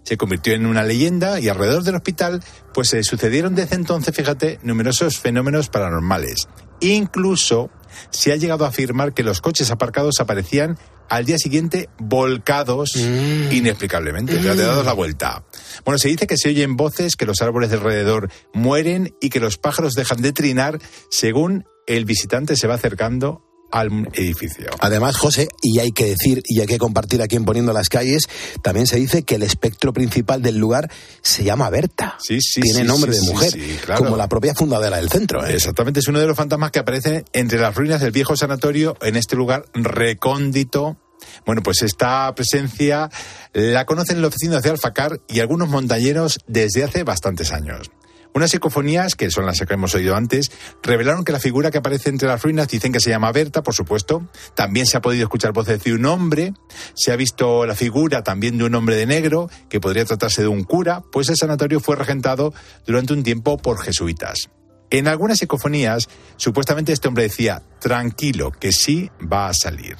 se convirtió en una leyenda y alrededor del hospital pues se sucedieron desde entonces, fíjate, numerosos fenómenos paranormales. Incluso se ha llegado a afirmar que los coches aparcados aparecían al día siguiente volcados inexplicablemente, fíjate, dados la vuelta. Bueno, se dice que se oyen voces, que los árboles de alrededor mueren y que los pájaros dejan de trinar según el visitante se va acercando al edificio. Además, José, y hay que decir y hay que compartir aquí en Poniendo las Calles, también se dice que el espectro principal del lugar se llama Berta. Sí, sí, Tiene sí, nombre de mujer, claro. como la propia fundadora del centro. ¿eh? Exactamente, es uno de los fantasmas que aparece entre las ruinas del viejo sanatorio en este lugar recóndito. Bueno, pues esta presencia la conocen los vecinos de Alfacar y algunos montañeros desde hace bastantes años. Unas psicofonías, que son las que hemos oído antes, revelaron que la figura que aparece entre las ruinas dicen que se llama Berta, por supuesto. También se ha podido escuchar voces de un hombre. Se ha visto la figura también de un hombre de negro, que podría tratarse de un cura, pues el sanatorio fue regentado durante un tiempo por jesuitas. En algunas psicofonías, supuestamente este hombre decía, tranquilo, que sí va a salir.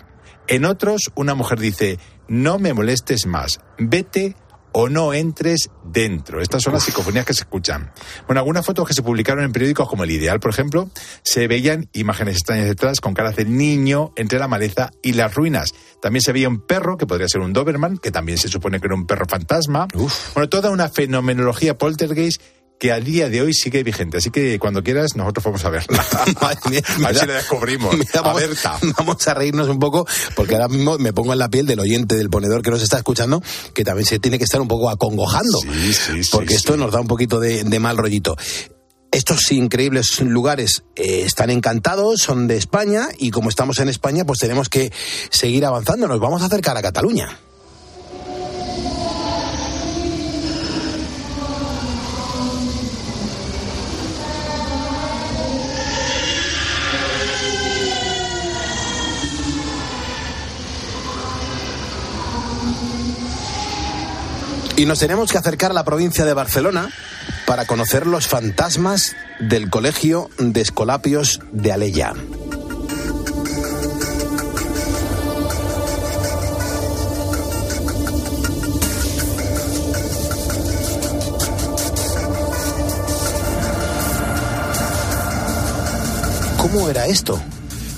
En otros, una mujer dice, no me molestes más, vete o no entres dentro. Estas son las psicofonías que se escuchan. Bueno, algunas fotos que se publicaron en periódicos como El Ideal, por ejemplo, se veían imágenes extrañas detrás con caras del niño entre la maleza y las ruinas. También se veía un perro, que podría ser un Doberman, que también se supone que era un perro fantasma. Bueno, toda una fenomenología poltergeist que a día de hoy sigue vigente. Así que cuando quieras, nosotros vamos a verla. A ver si la descubrimos. Mira, a vamos, Berta. vamos a reírnos un poco, porque ahora mismo me pongo en la piel del oyente del ponedor que nos está escuchando, que también se tiene que estar un poco acongojando. porque esto nos da un poquito de, de mal rollito. Estos increíbles lugares eh, están encantados, son de España, y como estamos en España, pues tenemos que seguir avanzando. Nos vamos a acercar a Cataluña. Y nos tenemos que acercar a la provincia de Barcelona para conocer los fantasmas del Colegio de Escolapios de Alella. ¿Cómo era esto?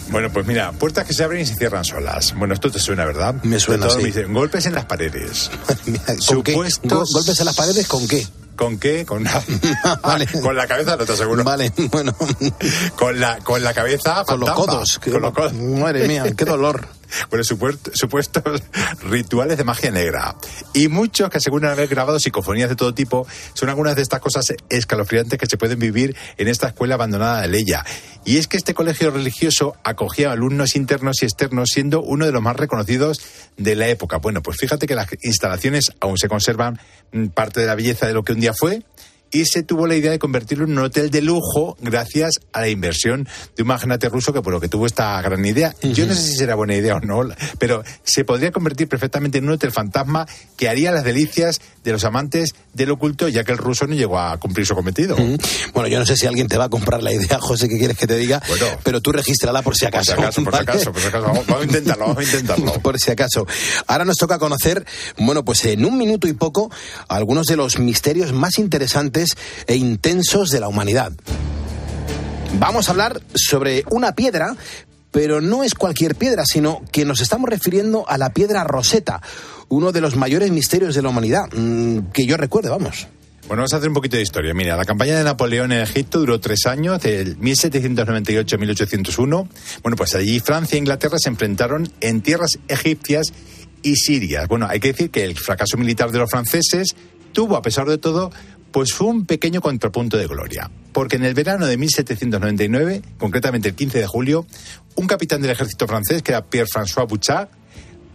Bueno, pues mira, puertas que se abren y se cierran solas. Bueno, esto te suena, ¿verdad? Me suena, todo sí. me dicen, golpes en las paredes. ¿Con? Supuestos- Go- ¿Golpes en las paredes con qué? ¿Con qué? Con la, con la cabeza, no te aseguro. Vale, bueno. Con la, con la cabeza Con los codos. Con los codos. Madre mía, qué dolor. Bueno, supuest- supuestos rituales de magia negra. Y muchos que aseguran haber grabado psicofonías de todo tipo son algunas de estas cosas escalofriantes que se pueden vivir en esta escuela abandonada de Leia. Y es que este colegio religioso acogía alumnos internos y externos, siendo uno de los más reconocidos de la época. Bueno, pues fíjate que las instalaciones aún se conservan mm, parte de la belleza de lo que un día fue y se tuvo la idea de convertirlo en un hotel de lujo gracias a la inversión de un magnate ruso que por lo que tuvo esta gran idea. Yo no sé si será buena idea o no, pero se podría convertir perfectamente en un hotel fantasma que haría las delicias de los amantes del oculto, ya que el ruso no llegó a cumplir su cometido. Bueno, yo no sé si alguien te va a comprar la idea, José, que quieres que te diga, pero tú regístrala por si acaso. Por si acaso, por si acaso, por si acaso. Vamos, vamos a intentarlo, vamos a intentarlo. Por si acaso. Ahora nos toca conocer, bueno, pues en un minuto y poco, algunos de los misterios más interesantes e intensos de la humanidad. Vamos a hablar sobre una piedra, pero no es cualquier piedra, sino que nos estamos refiriendo a la piedra Rosetta, uno de los mayores misterios de la humanidad, mm, que yo recuerde, vamos. Bueno, vamos a hacer un poquito de historia. Mira, la campaña de Napoleón en Egipto duró tres años, del 1798 a 1801. Bueno, pues allí Francia e Inglaterra se enfrentaron en tierras egipcias y sirias. Bueno, hay que decir que el fracaso militar de los franceses tuvo, a pesar de todo, pues fue un pequeño contrapunto de gloria. Porque en el verano de 1799, concretamente el 15 de julio, un capitán del ejército francés, que era Pierre-François Bouchard,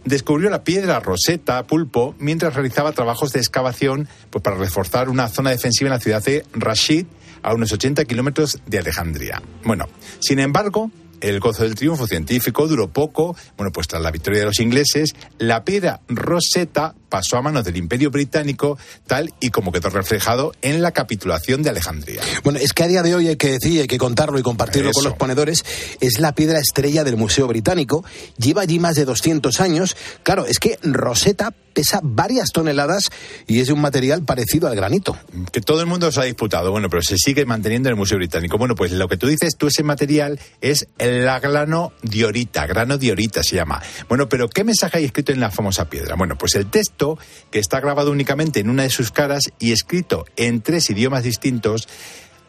descubrió la piedra Rosetta Pulpo mientras realizaba trabajos de excavación pues, para reforzar una zona defensiva en la ciudad de Rashid, a unos 80 kilómetros de Alejandría. Bueno, sin embargo, el gozo del triunfo científico duró poco. Bueno, pues tras la victoria de los ingleses, la piedra Rosetta pasó a manos del Imperio Británico, tal y como quedó reflejado en la capitulación de Alejandría. Bueno, es que a día de hoy hay que decir, hay que contarlo y compartirlo con los ponedores, es la piedra estrella del Museo Británico, lleva allí más de 200 años. Claro, es que Rosetta pesa varias toneladas y es de un material parecido al granito. que todo el mundo se ha disputado, bueno, pero se sigue manteniendo en el Museo Británico. Bueno, pues lo que tú dices, tú ese material es la grano diorita, grano diorita se llama. Bueno, pero ¿qué mensaje hay escrito en la famosa piedra? Bueno, pues el texto, que está grabado únicamente en una de sus caras y escrito en tres idiomas distintos,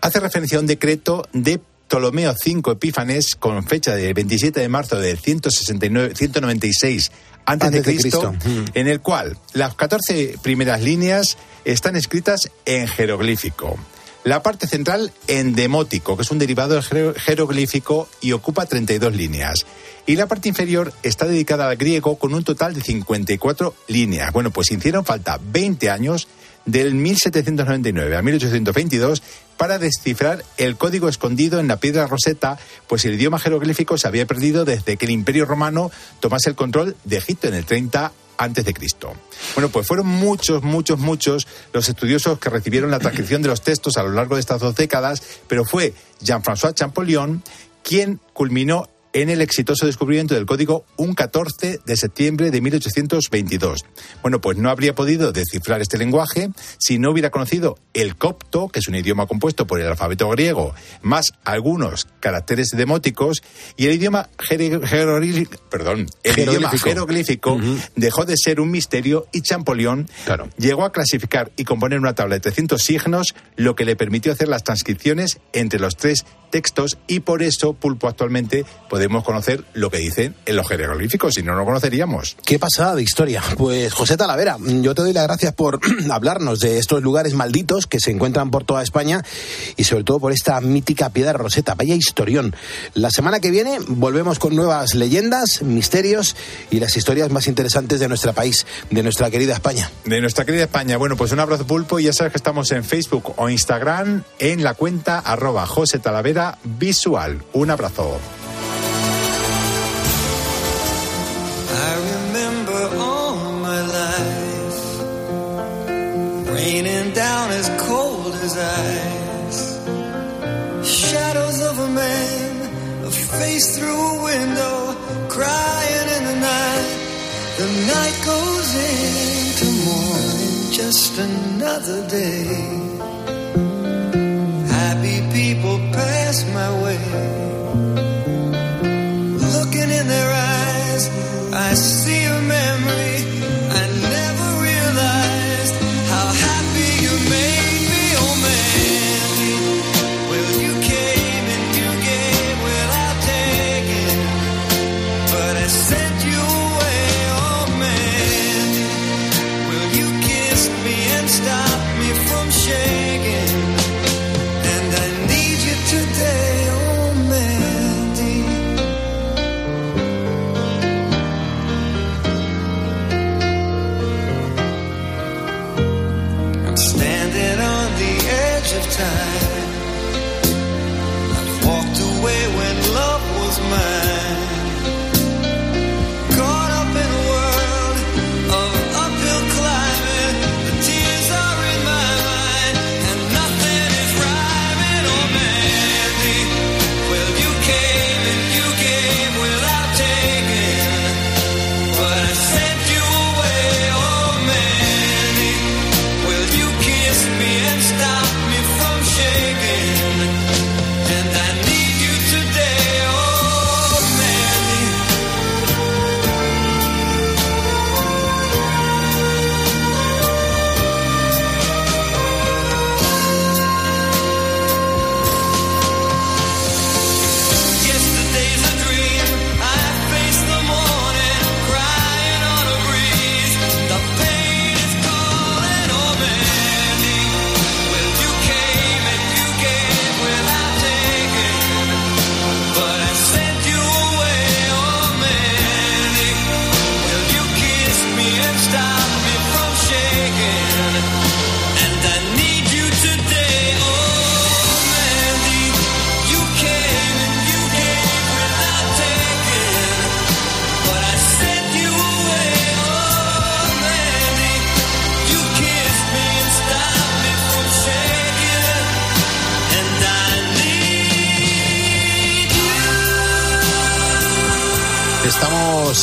hace referencia a un decreto de Ptolomeo V Epífanes con fecha del 27 de marzo del 169, 196 antes, de Antes de Cristo, Cristo. Mm. en el cual las 14 primeras líneas están escritas en jeroglífico. La parte central en demótico, que es un derivado del jero- jeroglífico y ocupa 32 líneas. Y la parte inferior está dedicada al griego con un total de 54 líneas. Bueno, pues hicieron falta 20 años del 1799 a 1822 para descifrar el código escondido en la piedra roseta, pues el idioma jeroglífico se había perdido desde que el Imperio Romano tomase el control de Egipto en el 30 antes de Cristo. Bueno, pues fueron muchos, muchos, muchos los estudiosos que recibieron la transcripción de los textos a lo largo de estas dos décadas, pero fue Jean-François Champollion quien culminó en el exitoso descubrimiento del código un 14 de septiembre de 1822. Bueno, pues no habría podido descifrar este lenguaje si no hubiera conocido el copto, que es un idioma compuesto por el alfabeto griego, más algunos caracteres demóticos, y el idioma jeroglífico, perdón, el idioma Jeroglífico. jeroglífico dejó de ser un misterio y Champollion llegó a clasificar y componer una tabla de 300 signos, lo que le permitió hacer las transcripciones entre los tres textos y por eso Pulpo actualmente podemos conocer lo que dicen en los jeroglíficos, si no lo conoceríamos. Qué pasada de historia. Pues José Talavera, yo te doy las gracias por hablarnos de estos lugares malditos que se encuentran por toda España y sobre todo por esta mítica piedra roseta. Vaya historión. La semana que viene volvemos con nuevas leyendas, misterios y las historias más interesantes de nuestro país, de nuestra querida España. De nuestra querida España. Bueno, pues un abrazo pulpo y ya sabes que estamos en Facebook o Instagram en la cuenta arroba José Talavera Visual. Un abrazo. Raining down as cold as. Shadows of a man, a face through a window, crying in the night. The night goes into morning, just another day. People pass my way. Looking in their eyes, I see a memory.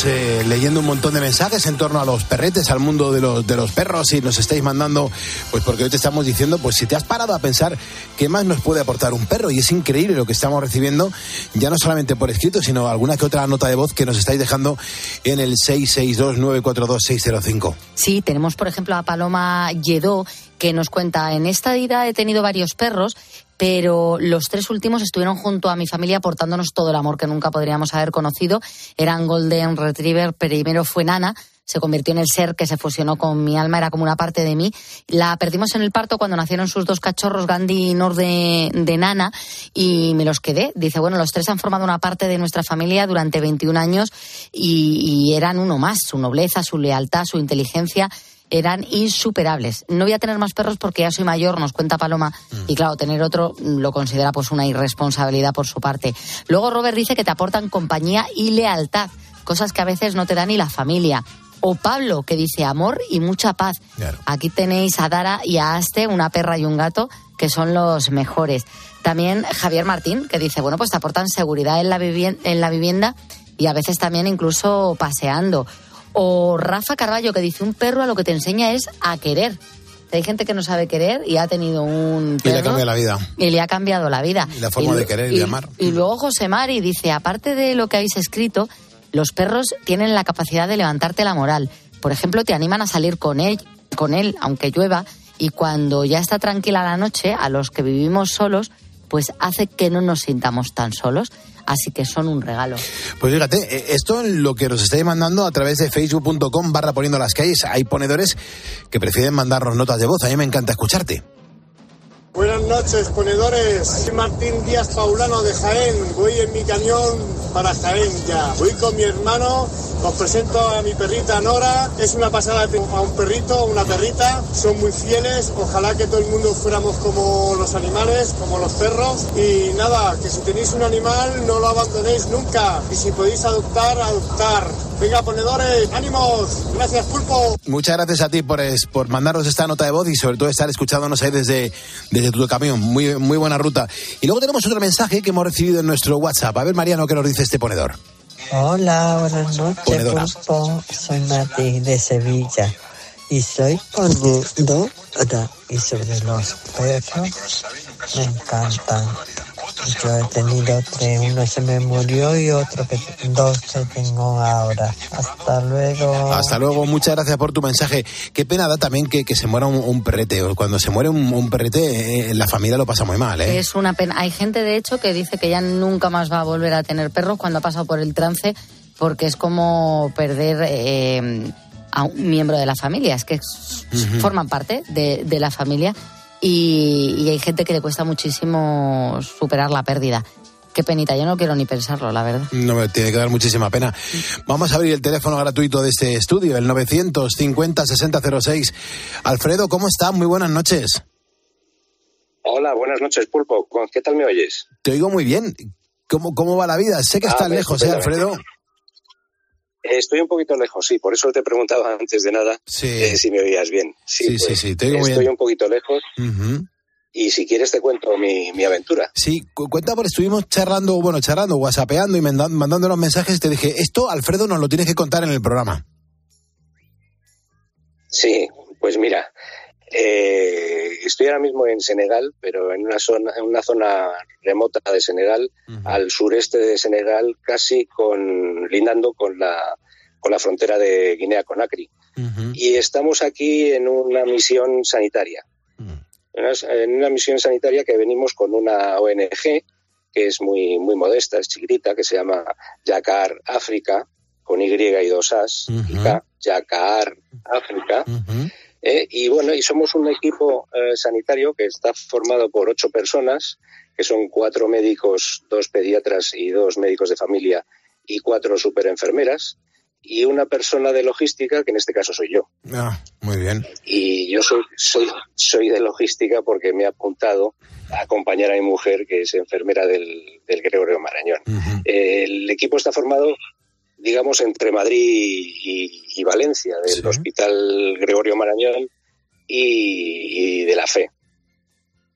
Eh, leyendo un montón de mensajes en torno a los perretes, al mundo de los, de los perros y nos estáis mandando, pues porque hoy te estamos diciendo, pues si te has parado a pensar qué más nos puede aportar un perro y es increíble lo que estamos recibiendo, ya no solamente por escrito, sino alguna que otra nota de voz que nos estáis dejando en el 662-942-605. Sí, tenemos por ejemplo a Paloma Lledó que nos cuenta, en esta vida he tenido varios perros, pero los tres últimos estuvieron junto a mi familia aportándonos todo el amor que nunca podríamos haber conocido. Eran Golden Retriever, primero fue Nana, se convirtió en el ser que se fusionó con mi alma, era como una parte de mí. La perdimos en el parto cuando nacieron sus dos cachorros, Gandhi y Nor de, Nana, y me los quedé. Dice, bueno, los tres han formado una parte de nuestra familia durante 21 años y eran uno más. Su nobleza, su lealtad, su inteligencia eran insuperables. No voy a tener más perros porque ya soy mayor, nos cuenta Paloma, y claro, tener otro mm, lo considera pues una irresponsabilidad por su parte. Luego Robert dice que te aportan compañía y lealtad, cosas que a veces no te da ni la familia. O Pablo, que dice amor y mucha paz. Aquí tenéis a Dara y a Aste, una perra y un gato, que son los mejores. También Javier Martín, que dice, bueno, pues te aportan seguridad en la, en la vivienda y a veces también incluso paseando. O Rafa Carballo, que dice, un perro a lo que te enseña es a querer. Hay gente que no sabe querer y ha tenido un perro. Y le ha cambiado la vida. Y le ha cambiado la vida. Y la forma de querer y, de amar. Y luego José Mari dice, aparte de lo que habéis escrito, los perros tienen la capacidad de levantarte la moral. Por ejemplo, te animan a salir con él, con él, aunque llueva, y cuando ya está tranquila la noche, a los que vivimos solos, pues hace que no nos sintamos tan solos. Así que son un regalo. Pues fíjate, eh, esto es lo que nos estáis mandando a través de facebook.com barra poniendo las calles. Hay ponedores que prefieren mandarnos notas de voz. A mí me encanta escucharte. Buenas noches, ponedores. Soy Martín Díaz Paulano de Jaén. Voy en mi cañón para Jaén ya. Voy con mi hermano. Os presento a mi perrita Nora. Es una pasada a un perrito, una perrita. Son muy fieles. Ojalá que todo el mundo fuéramos como los animales, como los perros. Y nada, que si tenéis un animal no lo abandonéis nunca. Y si podéis adoptar, adoptar. Venga, ponedores, ánimos. Gracias, Pulpo. Muchas gracias a ti por, por mandarnos esta nota de voz y sobre todo estar escuchándonos ahí desde, desde tu camión. Muy, muy buena ruta. Y luego tenemos otro mensaje que hemos recibido en nuestro WhatsApp. A ver, Mariano, ¿qué nos dice este ponedor? Hola, buenas noches, Pulpo. Soy Mati de Sevilla y soy ponedor y sobre los perros me encantan. Yo he tenido tres, uno se me murió y otro que dos que tengo ahora. Hasta luego. Hasta luego, muchas gracias por tu mensaje. Qué pena da también que, se muera un, perrete. Cuando se muere un, perrete, eh, la familia lo pasa muy mal. ¿eh? Es una pena. Hay gente, de hecho, que dice que ya nunca más va a volver a tener perros cuando ha pasado por el trance, porque es como perder. Eh, a un miembro de la familia, es que forman parte de, de la familia y, hay gente que le cuesta muchísimo superar la pérdida. Qué penita, yo no quiero ni pensarlo, la verdad. No me tiene que dar muchísima pena. Vamos a abrir el teléfono gratuito de este estudio, el 950-6006. Alfredo, ¿cómo está? Muy buenas noches. Hola, buenas noches, Pulpo. ¿Qué tal me oyes? Te oigo muy bien. ¿Cómo, cómo va la vida? Sé que está ah, lejos, ¿eh, Alfredo? Estoy un poquito lejos, sí, por eso te he preguntado antes de nada eh, si me oías bien. Sí, sí, sí, te Estoy un poquito lejos. Y si quieres te cuento mi, aventura. Sí, cuenta porque estuvimos charlando, bueno, charlando, whatsappeando y mandando los mensajes y te dije, esto Alfredo nos lo tienes que contar en el programa. Sí, pues mira, eh, estoy ahora mismo en Senegal, pero en una zona, en una zona remota de Senegal, al sureste de Senegal, casi con lindando con la con la frontera de Guinea Conakry. Y estamos aquí en una misión sanitaria. En una misión sanitaria que venimos con una ONG que es muy muy modesta, es chiquitita, que se llama Yacar África, con Y y dos As, Yacar África. Eh, y bueno, y somos un equipo eh, sanitario que está formado por ocho personas, que son cuatro médicos, dos pediatras y dos médicos de familia y cuatro superenfermeras y una persona de logística, que en este caso soy yo. Ah, muy bien. Y yo soy, soy, soy de logística porque me he apuntado a acompañar a mi mujer, que es enfermera del, del Gregorio Marañón. el equipo está formado digamos, entre Madrid y, Valencia, del Hospital Gregorio Marañón y, de la FE.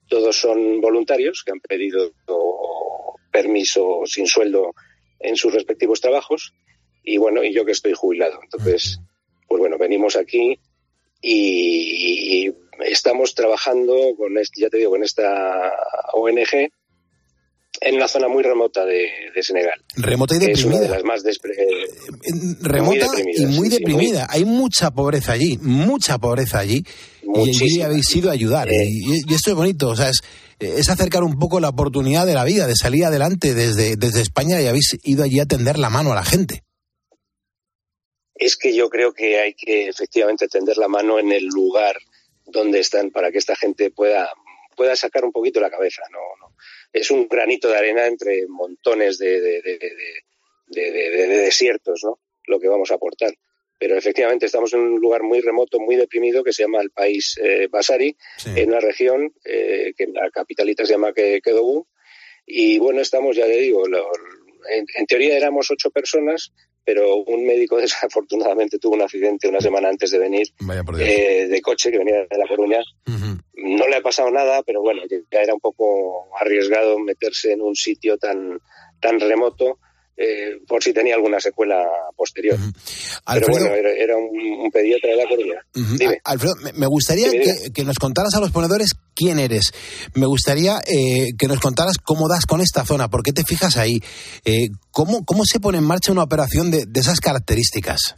Todos son voluntarios que han pedido permiso sin sueldo en sus respectivos trabajos y bueno, y yo que estoy jubilado. Entonces, pues bueno, venimos aquí y, estamos trabajando con, ya te digo, con esta ONG en una zona muy remota de, Senegal. Remota y deprimida. Es una de las más remota y muy deprimida. Hay mucha pobreza allí, mucha pobreza allí. Y allí habéis ido a ayudar. Y, esto es bonito, o sea, es, acercar un poco la oportunidad de la vida, de salir adelante desde, desde España y habéis ido allí a tender la mano a la gente. Es que yo creo que hay que efectivamente tender la mano en el lugar donde están para que esta gente pueda, pueda sacar un poquito la cabeza, ¿no? Es un granito de arena entre montones de, de, desiertos, ¿no? Lo que vamos a aportar. Pero efectivamente estamos en un lugar muy remoto, muy deprimido, que se llama el país eh, Basari, en una región eh, que la capitalita se llama Kedougou. Y bueno, estamos, ya le digo, en, teoría éramos ocho personas, pero un médico desafortunadamente tuvo un accidente una semana antes de venir eh, de coche que venía de La Coruña. No le ha pasado nada, pero bueno, ya era un poco arriesgado meterse en un sitio tan, tan remoto eh, por si tenía alguna secuela posterior. Pero bueno, era, un, pediatra de la Coruña. Alfredo, me gustaría que, nos contaras a los ponedores quién eres. Me gustaría eh, que nos contaras cómo das con esta zona, por qué te fijas ahí, eh, cómo, cómo se pone en marcha una operación de, de esas características.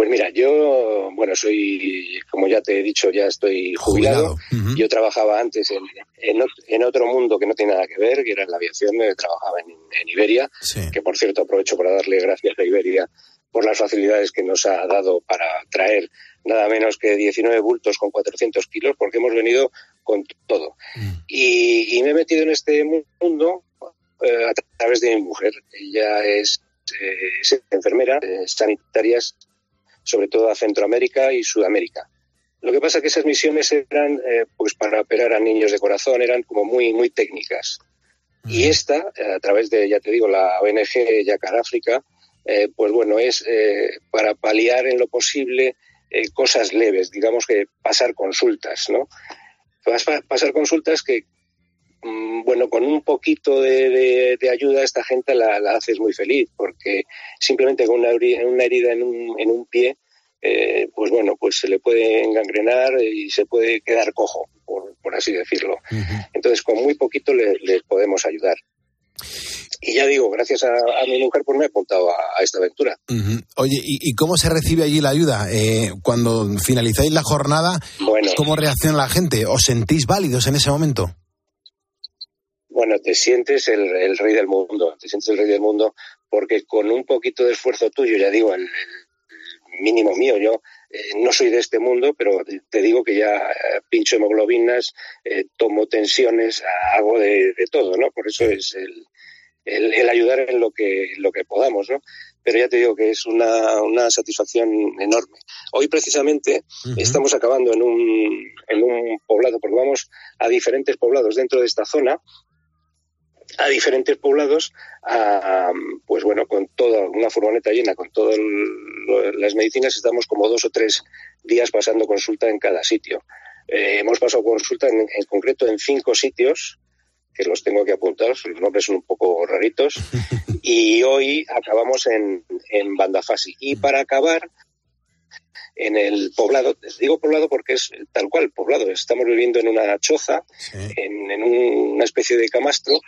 Pues mira, yo, bueno, soy, como ya te he dicho, ya estoy jubilado. Yo trabajaba antes en, en, otro mundo que no tiene nada que ver, que era en la aviación, trabajaba en, Iberia, que por cierto aprovecho para darle gracias a Iberia por las facilidades que nos ha dado para traer nada menos que 19 bultos con 400 kilos, porque hemos venido con todo. Mm. Y, me he metido en este mundo eh, a través de mi mujer. Ella es, eh, enfermera eh, sanitaria sobre todo a Centroamérica y Sudamérica. Lo que pasa es que esas misiones eran, eh, pues para operar a niños de corazón, eran como muy, muy técnicas. Y esta, a través de, ya te digo, la ONG Yacar África, eh, pues bueno, es eh, para paliar en lo posible cosas leves, digamos que pasar consultas, ¿no? Pasar consultas que, bueno, con un poquito de, ayuda esta gente la, haces muy feliz, porque simplemente con una, una herida en un, en un pie, eh, pues bueno, pues se le puede engangrenar y se puede quedar cojo, por, así decirlo. Entonces, con muy poquito le, podemos ayudar. Y ya digo, gracias a, mi mujer, pues me he apuntado a, esta aventura. Oye, ¿y, cómo se recibe allí la ayuda? Eh, cuando finalizáis la jornada, ¿cómo reacciona la gente? ¿Os sentís válidos en ese momento? Bueno, te sientes el, rey del mundo, te sientes el rey del mundo porque con un poquito de esfuerzo tuyo, ya digo, el mínimo mío. Yo eh, no soy de este mundo, pero te digo que ya eh, pincho hemoglobinas, eh, tomo tensiones, hago de, todo, ¿no? Por eso es el, el, ayudar en lo que, lo que podamos, ¿no? Pero ya te digo que es una, una satisfacción enorme. Hoy precisamente estamos acabando en un, en un poblado, porque vamos a diferentes poblados dentro de esta zona a diferentes poblados, pues bueno, con toda una furgoneta llena, con todas las medicinas, estamos como dos o tres días pasando consulta en cada sitio. Eh, hemos pasado consulta en, concreto en cinco sitios, que los tengo que apuntar, los nombres son un poco raritos, y hoy acabamos en, en Bandafasi. Y para acabar, en el poblado, digo poblado porque es tal cual, poblado, estamos viviendo en una choza, en, en, una especie de camastro,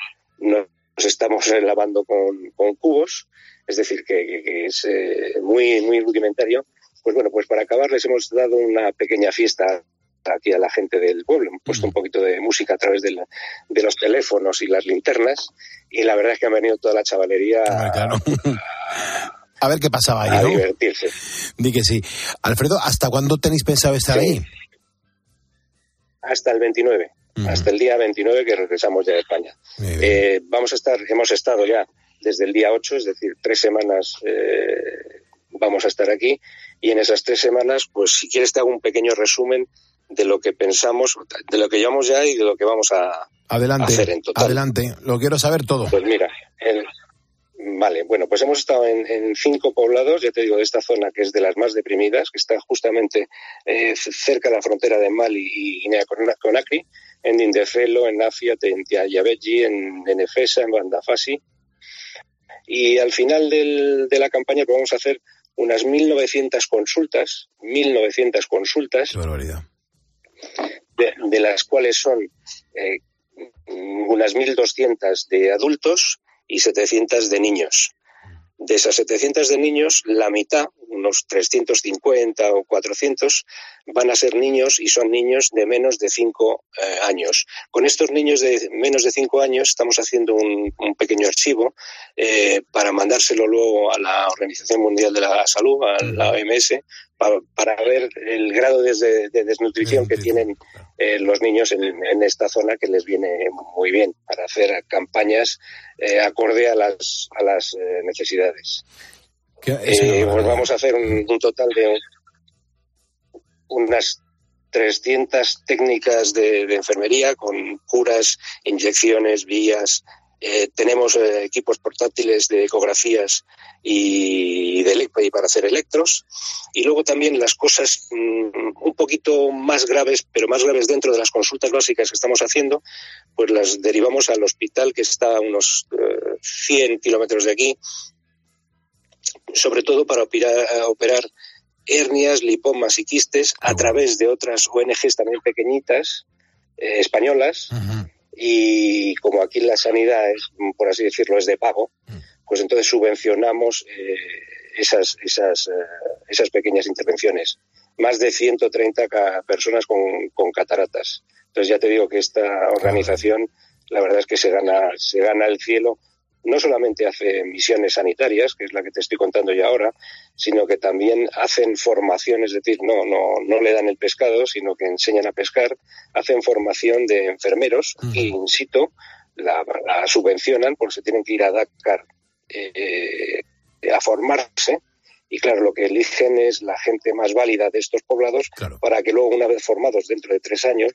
nos estamos lavando con, cubos, es decir, que, es eh, muy, muy rudimentario. Pues bueno, pues para acabar les hemos dado una pequeña fiesta aquí a la gente del pueblo. Hemos puesto un poquito de música a través de, los teléfonos y las linternas y la verdad es que han venido toda la chavalería a, ver qué pasaba ahí. A divertirse. Di que sí. Alfredo, ¿hasta cuándo tenéis pensado estar ahí? Hasta el 29 hasta el día 29 que regresamos ya de España. Eh, vamos a estar, hemos estado ya desde el día 8, es decir, tres semanas eh, vamos a estar aquí y en esas tres semanas, pues si quieres te hago un pequeño resumen de lo que pensamos, de lo que llevamos ya y de lo que vamos a, hacer en total. Adelante, lo quiero saber todo. Pues mira, el, Vale, bueno, pues hemos estado en, cinco poblados, ya te digo, de esta zona que es de las más deprimidas, que está justamente eh, cerca de la frontera de Mali y Guinea Conakry, en Indefelo, en Afia, en Tiayabeji, en, en Efesa, en Bandafasi. Y al final de la campaña pues vamos a hacer unas 1.900 consultas, 1.900 consultas, de, las cuales son eh, unas 1.200 de adultos y 700 de niños. De esas 700 de niños, la mitad, unos 350 o 400, van a ser niños y son niños de menos de 5 eh, años. Con estos niños de menos de 5 años estamos haciendo un, pequeño archivo eh, para mandárselo luego a la Organización Mundial de la Salud, a la OMS, para, ver el grado de, desnutrición que tienen eh, los niños en, esta zona que les viene muy bien para hacer campañas eh, acorde a las, a las eh, necesidades. pues vamos a hacer un, total de unas 300 técnicas de, enfermería con curas, inyecciones, vías, eh, tenemos eh, equipos portátiles de ecografías y, de, y para hacer electros. Y luego también las cosas mm, un poquito más graves, pero más graves dentro de las consultas básicas que estamos haciendo, pues las derivamos al hospital que está a unos 100 kilómetros de aquí, sobre todo para operar, operar hernias, lipomas y quistes a través de otras ONGs también pequeñitas, españolas, y como aquí la sanidad es, por así decirlo, es de pago, mm. pues entonces subvencionamos eh, esas, esas, eh, esas pequeñas intervenciones. Más de 130 personas con, con cataratas. Entonces ya te digo que esta organización, la verdad es que se gana, se gana el cielo no solamente hace misiones sanitarias, que es la que te estoy contando ya ahora, sino que también hacen formación, es decir, no, no, no le dan el pescado, sino que enseñan a pescar, hacen formación de enfermeros y in situ la, subvencionan porque se tienen que ir a Dakar eh, a formarse. Y claro, lo que eligen es la gente más válida de estos poblados para que luego, una vez formados dentro de tres años,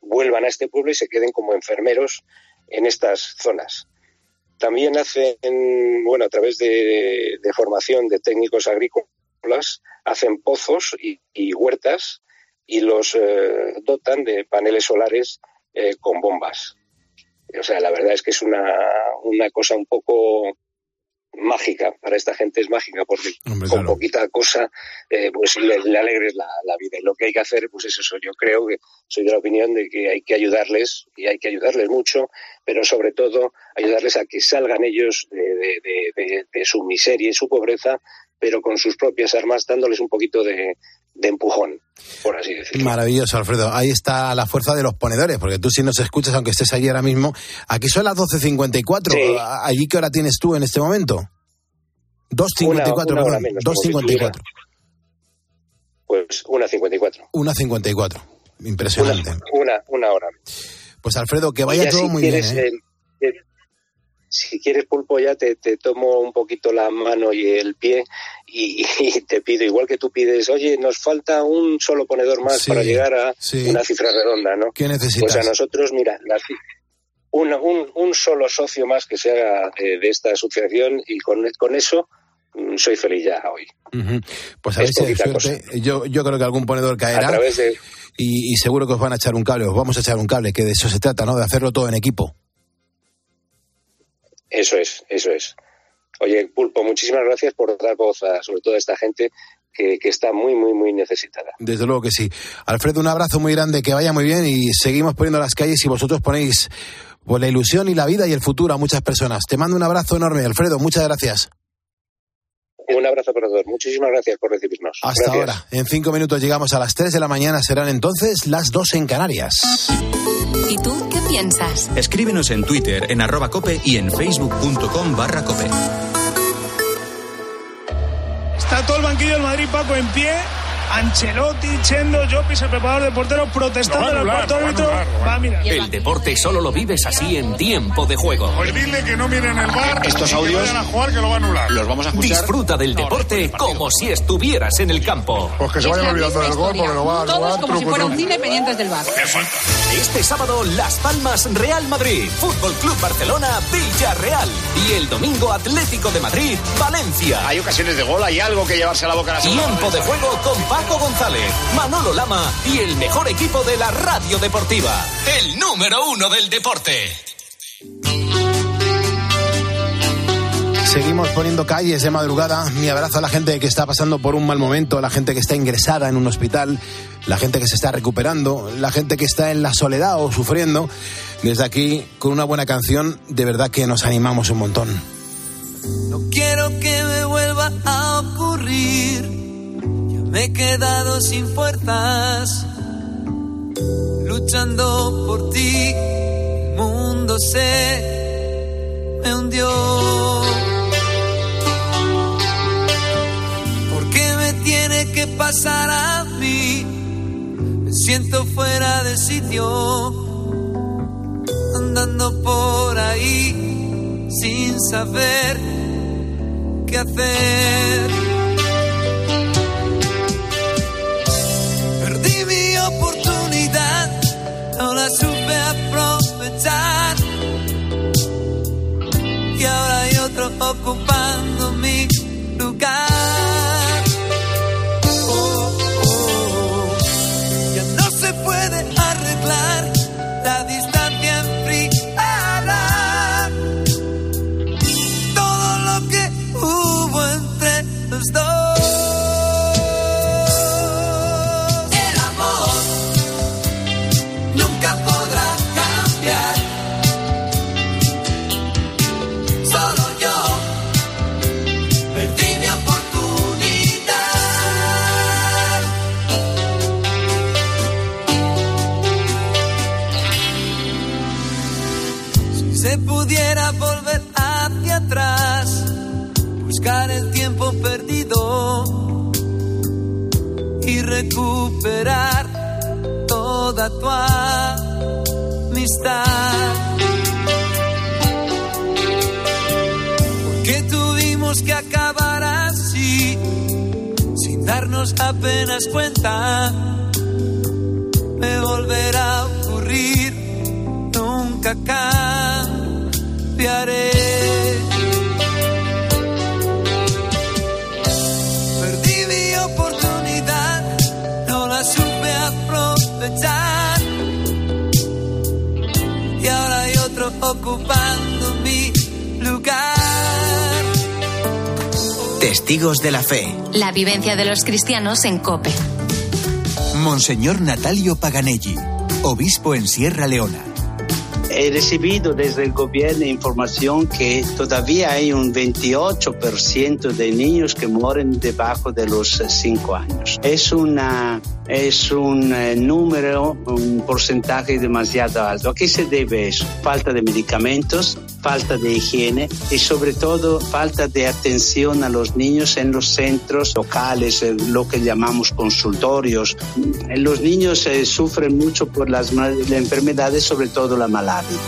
vuelvan a este pueblo y se queden como enfermeros en estas zonas. También hacen, bueno, a través de, formación de técnicos agrícolas, hacen pozos y, huertas y los eh, dotan de paneles solares eh, con bombas. O sea, la verdad es que es una, una cosa un poco mágica, para esta gente es mágica, porque con poquita cosa eh, pues le, alegres la, vida. Y lo que hay que hacer, pues es eso. Yo creo que soy de la opinión de que hay que ayudarles, y hay que ayudarles mucho, pero sobre todo ayudarles a que salgan ellos de, de su miseria y su pobreza, pero con sus propias armas, dándoles un poquito de, empujón, por así decirlo. Maravilloso, Alfredo. Ahí está la fuerza de los ponedores, porque tú si nos escuchas, aunque estés allí ahora mismo, aquí son las 12.54. ¿Allí qué hora tienes tú en este momento? 2.54, perdón. 2.54. Pues 1.54. 1.54. Impresionante. Una, una, hora. Pues Alfredo, que vaya todo muy bien. ¿eh? Si quieres pulpo ya te, tomo un poquito la mano y el pie y, te pido, igual que tú pides, oye, nos falta un solo ponedor más para llegar a una cifra redonda, ¿no? ¿Qué necesitas? Pues a nosotros, mira, un, un, solo socio más que se haga de, esta asociación y con, con eso mm, soy feliz ya hoy. Pues a ver si suerte. Yo, yo creo que algún ponedor caerá. y, y seguro que os van a echar un cable, os vamos a echar un cable, que de eso se trata, ¿no? De hacerlo todo en equipo. Eso es, eso es. Oye, Pulpo, muchísimas gracias por dar voz a, sobre todo a esta gente que, está muy, muy, muy necesitada. Desde luego que sí. Alfredo, un abrazo muy grande, que vaya muy bien y seguimos poniendo las calles y vosotros ponéis pues, la ilusión y la vida y el futuro a muchas personas. Te mando un abrazo enorme, Alfredo, muchas gracias. Un abrazo para todos. Muchísimas gracias por recibirnos. Hasta ahora. En cinco minutos llegamos a las tres de la mañana. Serán entonces las dos en Canarias. ¿Y tú qué piensas? Escríbenos en Twitter, en arroba cope y en facebook.com barra cope. Está todo el banquillo del Madrid, Paco, en pie Ancelotti, Chendo, Jopis, el preparador de portero, protestando en el cuarto árbitro. Va. El deporte solo lo vives así en tiempo de juego. Pues dile que no miren el bar. Estos audios. a jugar, que lo va a anular. Los vamos a escuchar. Disfruta del deporte como si estuvieras en el campo. Pues que se vayan olvidando del gol porque lo va a anular. Todos como si fuera un cine pendientes del bar. Este sábado, Las Palmas Real Madrid, Fútbol Club Barcelona, Villarreal. Y el domingo, Atlético de Madrid, Valencia. Hay ocasiones de gol, hay algo que llevarse a la boca a la Tiempo de juego con Paco González, Manolo Lama y el mejor equipo de la radio deportiva. El número uno del deporte. Seguimos poniendo calles de madrugada. Mi abrazo a la gente que está pasando por un mal momento, a la gente que está ingresada en un hospital, la gente que se está recuperando, la gente que está en la soledad o sufriendo. Desde aquí, con una buena canción, de verdad que nos animamos un montón. No quiero que me vuelva a ocurrir me he quedado sin fuerzas, luchando por ti. El mundo se me hundió. ¿Por qué me tiene que pasar a mí? Me siento fuera de sitio, andando por ahí sin saber qué hacer. ahora supe aprovechar. Y ahora hay otro ocupando mi lugar. Tu amistad. Porque tuvimos que acabar así, sin darnos apenas cuenta. Testigos de la Fe. La vivencia de los cristianos en Cope. Monseñor Natalio Paganelli, obispo en Sierra Leona. He recibido desde el gobierno información que todavía hay un 28% de niños que mueren debajo de los 5 años. Es, una, es un eh, número, un porcentaje demasiado alto. ¿A qué se debe eso? Falta de medicamentos, falta de higiene y sobre todo falta de atención a los niños en los centros locales, eh, lo que llamamos consultorios. Eh, Los niños sufren mucho por las ma- enfermedades, sobre todo la malaria.